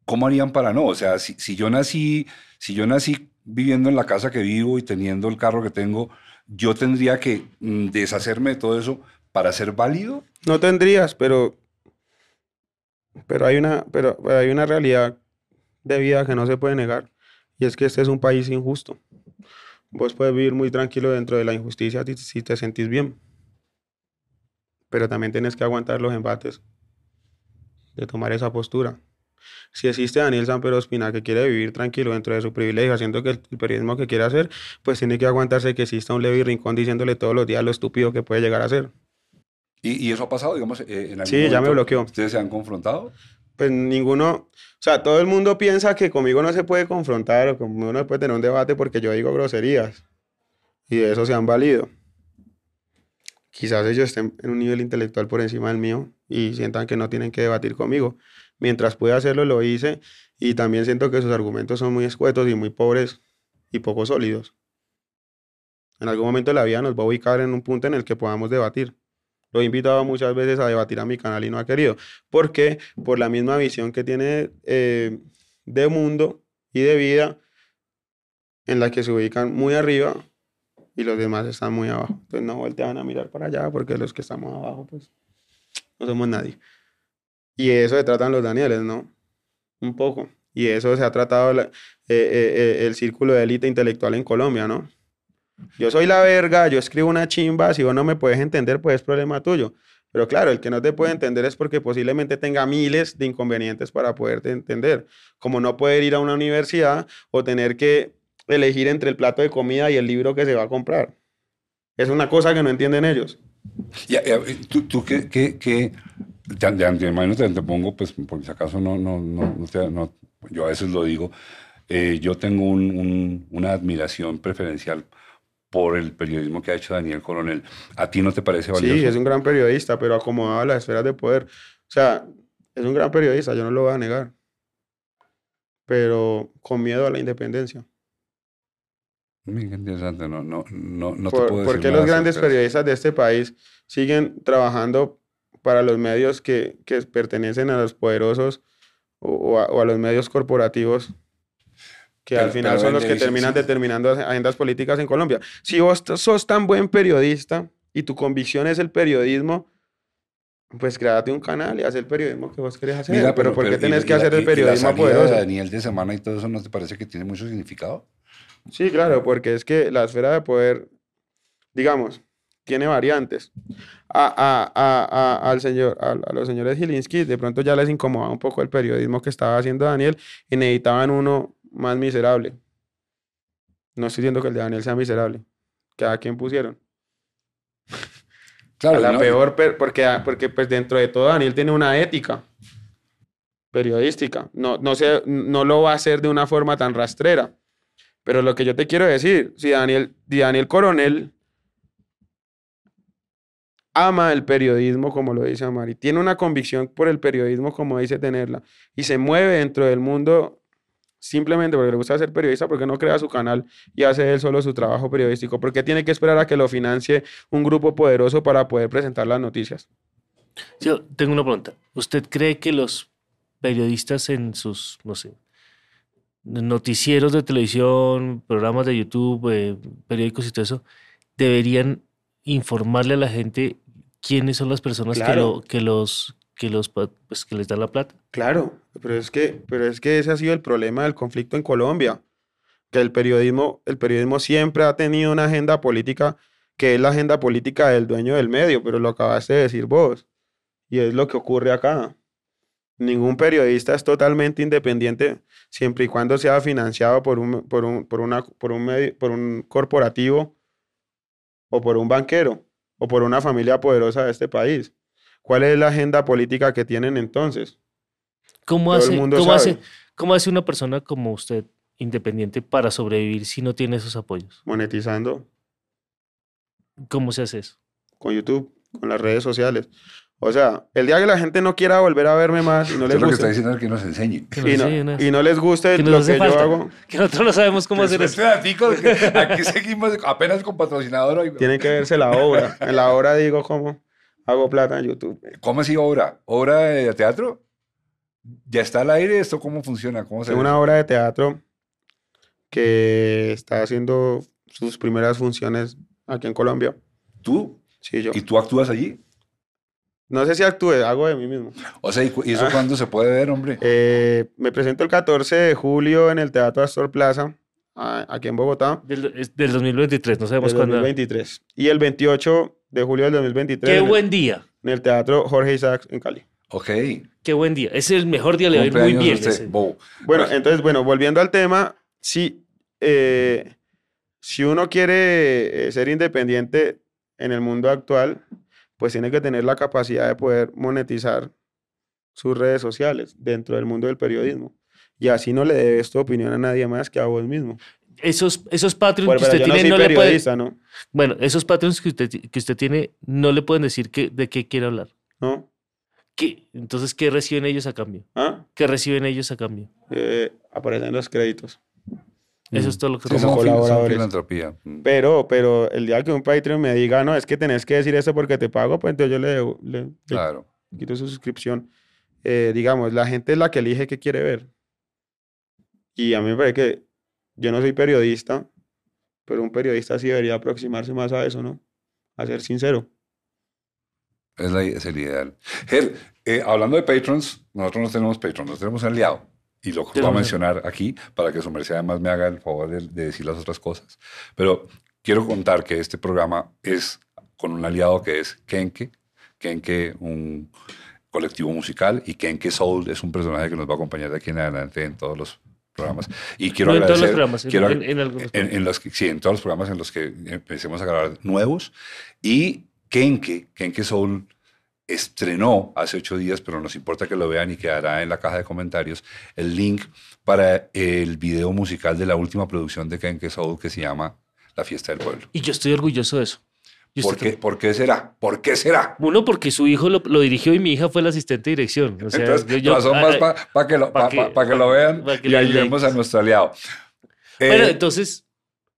¿cómo harían para no? O sea, si, si yo nací, si yo nací viviendo en la casa que vivo y teniendo el carro que tengo, yo tendría que mm, deshacerme de todo eso para ser válido. No tendrías, pero, pero, hay una, pero hay una realidad de vida que no se puede negar. Y es que este es un país injusto. Vos puedes vivir muy tranquilo dentro de la injusticia si te sentís bien. Pero también tienes que aguantar los embates de tomar esa postura. Si existe Daniel Samper Ospina que quiere vivir tranquilo dentro de su privilegio, haciendo que el, el periodismo que quiere hacer, pues tiene que aguantarse que exista un Levi Rincón diciéndole todos los días lo estúpido que puede llegar a ser. Y, y eso ha pasado, digamos, eh, en algún Sí, ya me momento, bloqueó. ¿Ustedes se han confrontado? pues ninguno, o sea, todo el mundo piensa que conmigo no se puede confrontar o conmigo no se puede tener un debate porque yo digo groserías y de eso se han valido. Quizás ellos estén en un nivel intelectual por encima del mío y sientan que no tienen que debatir conmigo. Mientras pude hacerlo, lo hice y también siento que sus argumentos son muy escuetos y muy pobres y poco sólidos. En algún momento de la vida nos va a ubicar en un punto en el que podamos debatir. Lo he invitado muchas veces a debatir a mi canal y no ha querido. ¿Por qué? Por la misma visión que tiene eh, de mundo y de vida en la que se ubican muy arriba y los demás están muy abajo. Entonces no voltean a mirar para allá porque los que estamos abajo, pues no somos nadie. Y eso se tratan los Danieles, ¿no? Un poco. Y eso se ha tratado la- eh, eh, eh, el círculo de élite intelectual en Colombia, ¿no? Yo soy la verga, yo escribo una chimba, si vos no me puedes entender, pues es problema tuyo. Pero claro, el que no te puede entender es porque posiblemente tenga miles de inconvenientes para poderte entender, como no poder ir a una universidad o tener que elegir entre el plato de comida y el libro que se va a comprar. Es una cosa que no entienden ellos. Ya, ya, ¿Tú, tú qué, qué- de, de antemano te, te pongo, pues, por si acaso no, no, no, no te- no- yo a veces lo digo, eh, yo tengo un- un- una admiración preferencial por el periodismo que ha hecho Daniel Coronel. ¿A ti no te parece valioso? Sí, es un gran periodista, pero acomodado a las esferas de poder. O sea, es un gran periodista, yo no lo voy a negar. Pero con miedo a la independencia. Mira, qué interesante, no, no, no, no te ¿Por, puedo por decir qué nada los grandes periodistas de este país siguen trabajando para los medios que, que pertenecen a los poderosos o, o a, o a los medios corporativos? Que al Pero- final pero son los que terminan determinando ag- agendas políticas en Colombia. Si vos sos tan buen periodista y tu convicción es el periodismo, pues créate un canal y haz el periodismo que vos querés hacer. Mira, pero, ¿por qué y- tenés y que la- hacer y- el y la periodismo salida poderoso? de Daniel de semana y todo eso, ¿no te parece que tiene mucho significado? Sí, claro, porque es que la esfera de poder, digamos, tiene variantes. A, a- a- a- al señor, a, los señores Gilinski de pronto ya les incomodaba un poco el periodismo que estaba haciendo Daniel y necesitaban uno más miserable. No estoy diciendo que el de Daniel sea miserable. Que a quién pusieron. Claro, a la no, peor, porque, porque pues dentro de todo Daniel tiene una ética periodística. No, no, se, no lo va a hacer de una forma tan rastrera. Pero lo que yo te quiero decir, si Daniel, si Daniel Coronel ama el periodismo, como lo dice Amari, tiene una convicción por el periodismo como dice tenerla, y se mueve dentro del mundo simplemente porque le gusta ser periodista, porque no crea su canal y hace él solo su trabajo periodístico, porque tiene que esperar a que lo financie un grupo poderoso para poder presentar las noticias. Yo tengo una pregunta. ¿Usted cree que los periodistas en sus, no sé, noticieros de televisión, programas de YouTube, eh, periódicos y todo eso, deberían informarle a la gente quiénes son las personas que, Claro. lo, que los que los pues, que les dan la plata? Claro, pero es que, pero es que ese ha sido el problema del conflicto en Colombia, que el periodismo, el periodismo siempre ha tenido una agenda política que es la agenda política del dueño del medio, pero lo acabaste de decir vos, y es lo que ocurre acá. Ningún periodista es totalmente independiente siempre y cuando sea financiado por un, por un, por una, por un, medio- por un corporativo o por un banquero o por una familia poderosa de este país. ¿Cuál es la agenda política que tienen entonces? ¿Cómo hace, cómo hace una persona como usted, independiente, para sobrevivir si no tiene esos apoyos? Monetizando ¿Cómo se hace eso? con YouTube, con las redes sociales. O sea, el día que la gente no quiera volver a verme más y no les lo que está guste, diciendo es que nos enseñe. Que nos y no, enseñen a- y no les guste que lo que hace yo falta. hago, Que nosotros no sabemos cómo hacer eso. aquí seguimos apenas con patrocinador hoy. tienen que verse la obra. En la obra digo cómo, Hago plata en YouTube. ¿Cómo así obra? ¿Obra de teatro? ¿Ya está al aire? ¿Esto cómo funciona? ¿Cómo se Tengo ve? una obra de teatro que está haciendo sus primeras funciones aquí en Colombia. ¿Tú? Sí, yo. ¿Y tú actúas allí? No sé si actúe, hago de mí mismo. O sea, ¿y cu- ¿y eso Ah. cuándo se puede ver, hombre? Eh, me presento el 14 de julio en el Teatro Astor Plaza, a- aquí en Bogotá, Del, es del 2023, no sabemos del cuándo. 2023. Y el 28 de julio del 2023 Qué el- buen día. en el Teatro Jorge Isaacs en Cali. Ok. Qué buen día. Es el mejor día, le va a ir muy bien. usted, ese. Bobo. Bueno, Pues- entonces, bueno, volviendo al tema, si, eh, si uno quiere eh, ser independiente en el mundo actual, pues tiene que tener la capacidad de poder monetizar sus redes sociales dentro del mundo del periodismo. Y así no le debes tu opinión a nadie más que a vos mismo. Esos, esos Patreons Bueno, que usted no tiene no le puede... periodista, ¿no? Bueno, esos Patreons que usted, que usted tiene no le pueden decir que, de qué quiere hablar. ¿No? ¿Qué? Entonces, ¿qué reciben ellos a cambio? ¿Ah? ¿Qué reciben ellos a cambio? Eh, aparecen los créditos. Eso es todo lo que fil- son colaboradores. filantropía. Mm. Pero, pero el día que un Patreon me diga, no, es que tenés que decir esto porque te pago, pues entonces yo le, debo- le, le Claro. quito su suscripción. Eh, digamos, la gente es la que elige qué quiere ver. Y a mí me parece que yo no soy periodista, pero un periodista sí debería aproximarse más a eso, ¿no? A ser sincero. Es, la, es el ideal. Ger, eh, hablando de patrons, nosotros no tenemos patrons, nosotros tenemos un aliado. Y lo voy a mencionar aquí para que su merced además me haga el favor de, de decir las otras cosas. Pero quiero contar que este programa es con un aliado que es Kenke. Kenke, un colectivo musical, y Kenke Soul es un personaje que nos va a acompañar de aquí en adelante en todos los programas. Y quiero No en todos los agradecer- programas, quiero en- en algunos en, en los que, sí, en todos los programas en los que empecemos a grabar nuevos. Y Kenke, Kenke Soul estrenó hace ocho días, pero nos importa que lo vean y quedará en la caja de comentarios el link para el video musical de la última producción de Kenke Soul que se llama La Fiesta del Pueblo. Y yo estoy orgulloso de eso. ¿Por qué, ¿Por qué será? ¿Por qué será? Uno, porque su hijo lo, lo dirigió y mi hija fue la asistente de dirección. O sea, Entonces, yo- yo- razón ah, más ah, para que, lo- pa' que- pa- pa' que lo vean que y ayudemos a nuestro aliado. Eh, Bueno, entonces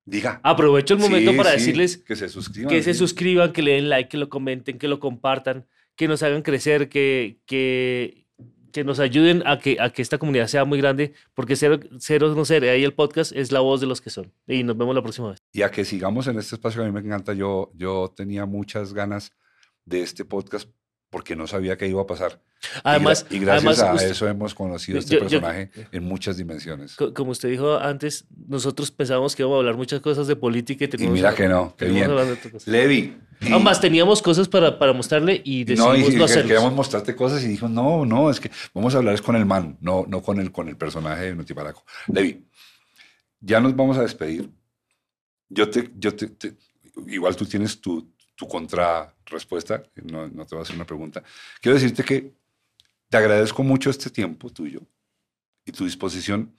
diga. aprovecho el momento Sí, para sí, decirles que se suscriban. que se suscriban, que le den like, que lo comenten, que lo compartan, que nos hagan crecer, que, que, que nos ayuden a que, a que esta comunidad sea muy grande, porque cero, cero no ser, ahí el podcast es la voz de los que son. Y nos vemos la próxima vez. y a que sigamos en este espacio que a mí me encanta. Yo, yo tenía muchas ganas de este podcast porque no sabía qué iba a pasar. Y gra- Además, y, gracias además, a eso hemos conocido a este Yo- yo- personaje en muchas dimensiones. co- como usted dijo antes, nosotros pensábamos que íbamos a hablar muchas cosas de política y Y tenemos mira que no, qué bien. Levi. y- Ambas teníamos cosas para, para mostrarle y no, decidimos y no, que- hacerlo. queríamos mostrarte cosas y dijo, no, no, es que vamos a hablar es con el man, no, no con el, con el personaje de Notiparaco. Levi, ya nos vamos a despedir. Yo te, yo te, te- igual tú tienes tu, tu contrarrespuesta, no, no te voy a hacer una pregunta. Quiero decirte que te agradezco mucho este tiempo tuyo y tu disposición,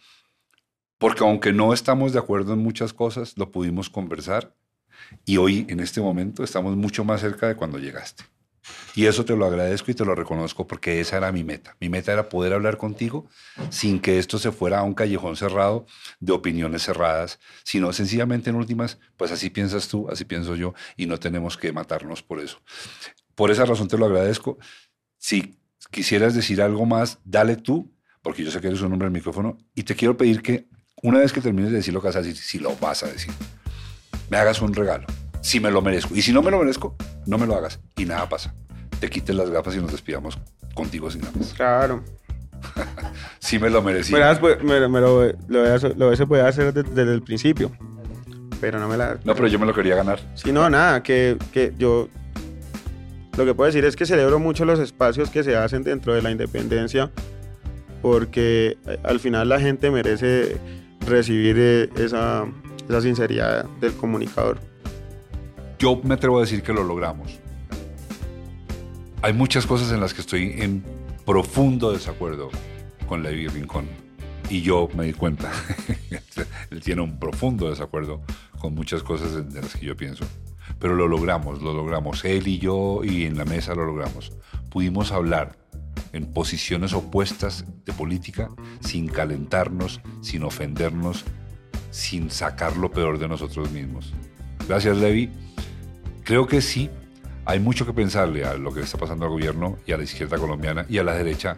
porque aunque no estamos de acuerdo en muchas cosas, lo pudimos conversar y hoy, en este momento, estamos mucho más cerca de cuando llegaste. Y eso te lo agradezco y te lo reconozco porque esa era mi meta. Mi meta era poder hablar contigo sin que esto se fuera a un callejón cerrado de opiniones cerradas, sino sencillamente en últimas, pues así piensas tú, así pienso yo, y no tenemos que matarnos por eso. Por esa razón te lo agradezco. Si quisieras decir algo más, dale tú, porque yo sé que eres un hombre del micrófono, y te quiero pedir que una vez que termines de decir lo que vas a decir, si lo vas a decir, me hagas un regalo, si me lo merezco. Y si no me lo merezco, no me lo hagas y nada pasa. Te quites las gafas y nos despidamos contigo sin gafas. Claro. Si me lo merecí. Pues, me, me lo, lo, voy a hacer- lo puede hacer de- desde el principio. Pero no me la. No, pero yo me lo quería ganar. Sí, no, nada, que, que yo lo que puedo decir es que celebro mucho los espacios que se hacen dentro de la independencia porque eh, al final la gente merece recibir eh, esa, esa sinceridad del comunicador. Yo me atrevo a decir que lo logramos. Hay muchas cosas en las que estoy en profundo desacuerdo con Levi Rincón. Y yo me di cuenta. Él tiene un profundo desacuerdo con muchas cosas de las que yo pienso. Pero lo logramos, lo logramos. Él y yo y en la mesa lo logramos. Pudimos hablar en posiciones opuestas de política sin calentarnos, sin ofendernos, sin sacar lo peor de nosotros mismos. Gracias, Levi. Creo que sí, hay mucho que pensarle a lo que está pasando al gobierno y a la izquierda colombiana y a la derecha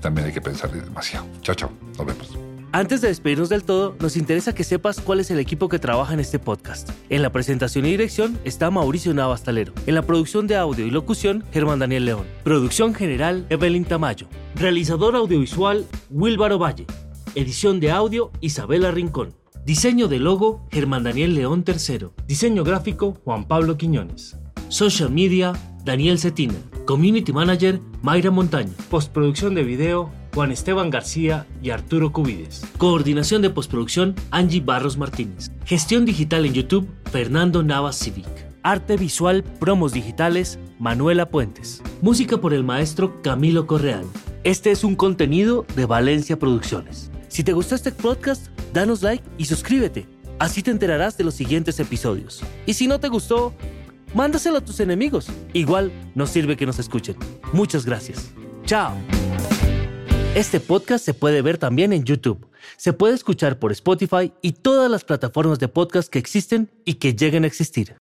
también hay que pensarle demasiado. Chao, chao. Nos vemos. Antes de despedirnos del todo, nos interesa que sepas cuál es el equipo que trabaja en este podcast. En la presentación y dirección está Mauricio Navastalero. En la producción de audio y locución, Germán Daniel León. Producción general, Evelyn Tamayo. Realizador audiovisual, Wilbaro Valle. Edición de audio, Isabela Rincón. Diseño de logo, Germán Daniel León III. Diseño gráfico, Juan Pablo Quiñones. Social media, Daniel Cetina. Community Manager, Mayra Montaño. Postproducción de video, Juan Esteban García y Arturo Cubides. Coordinación de postproducción, Angie Barros Martínez. Gestión digital en YouTube, Fernando Navas Civic. Arte visual, promos digitales, Manuela Puentes. Música por el maestro Camilo Correal. Este es un contenido de Valencia Producciones. Si te gustó este podcast, danos like y suscríbete. Así te enterarás de los siguientes episodios. Y si no te gustó, mándaselo a tus enemigos. Igual nos sirve que nos escuchen. Muchas gracias. Chao. Este podcast se puede ver también en YouTube. Se puede escuchar por Spotify y todas las plataformas de podcast que existen y que lleguen a existir.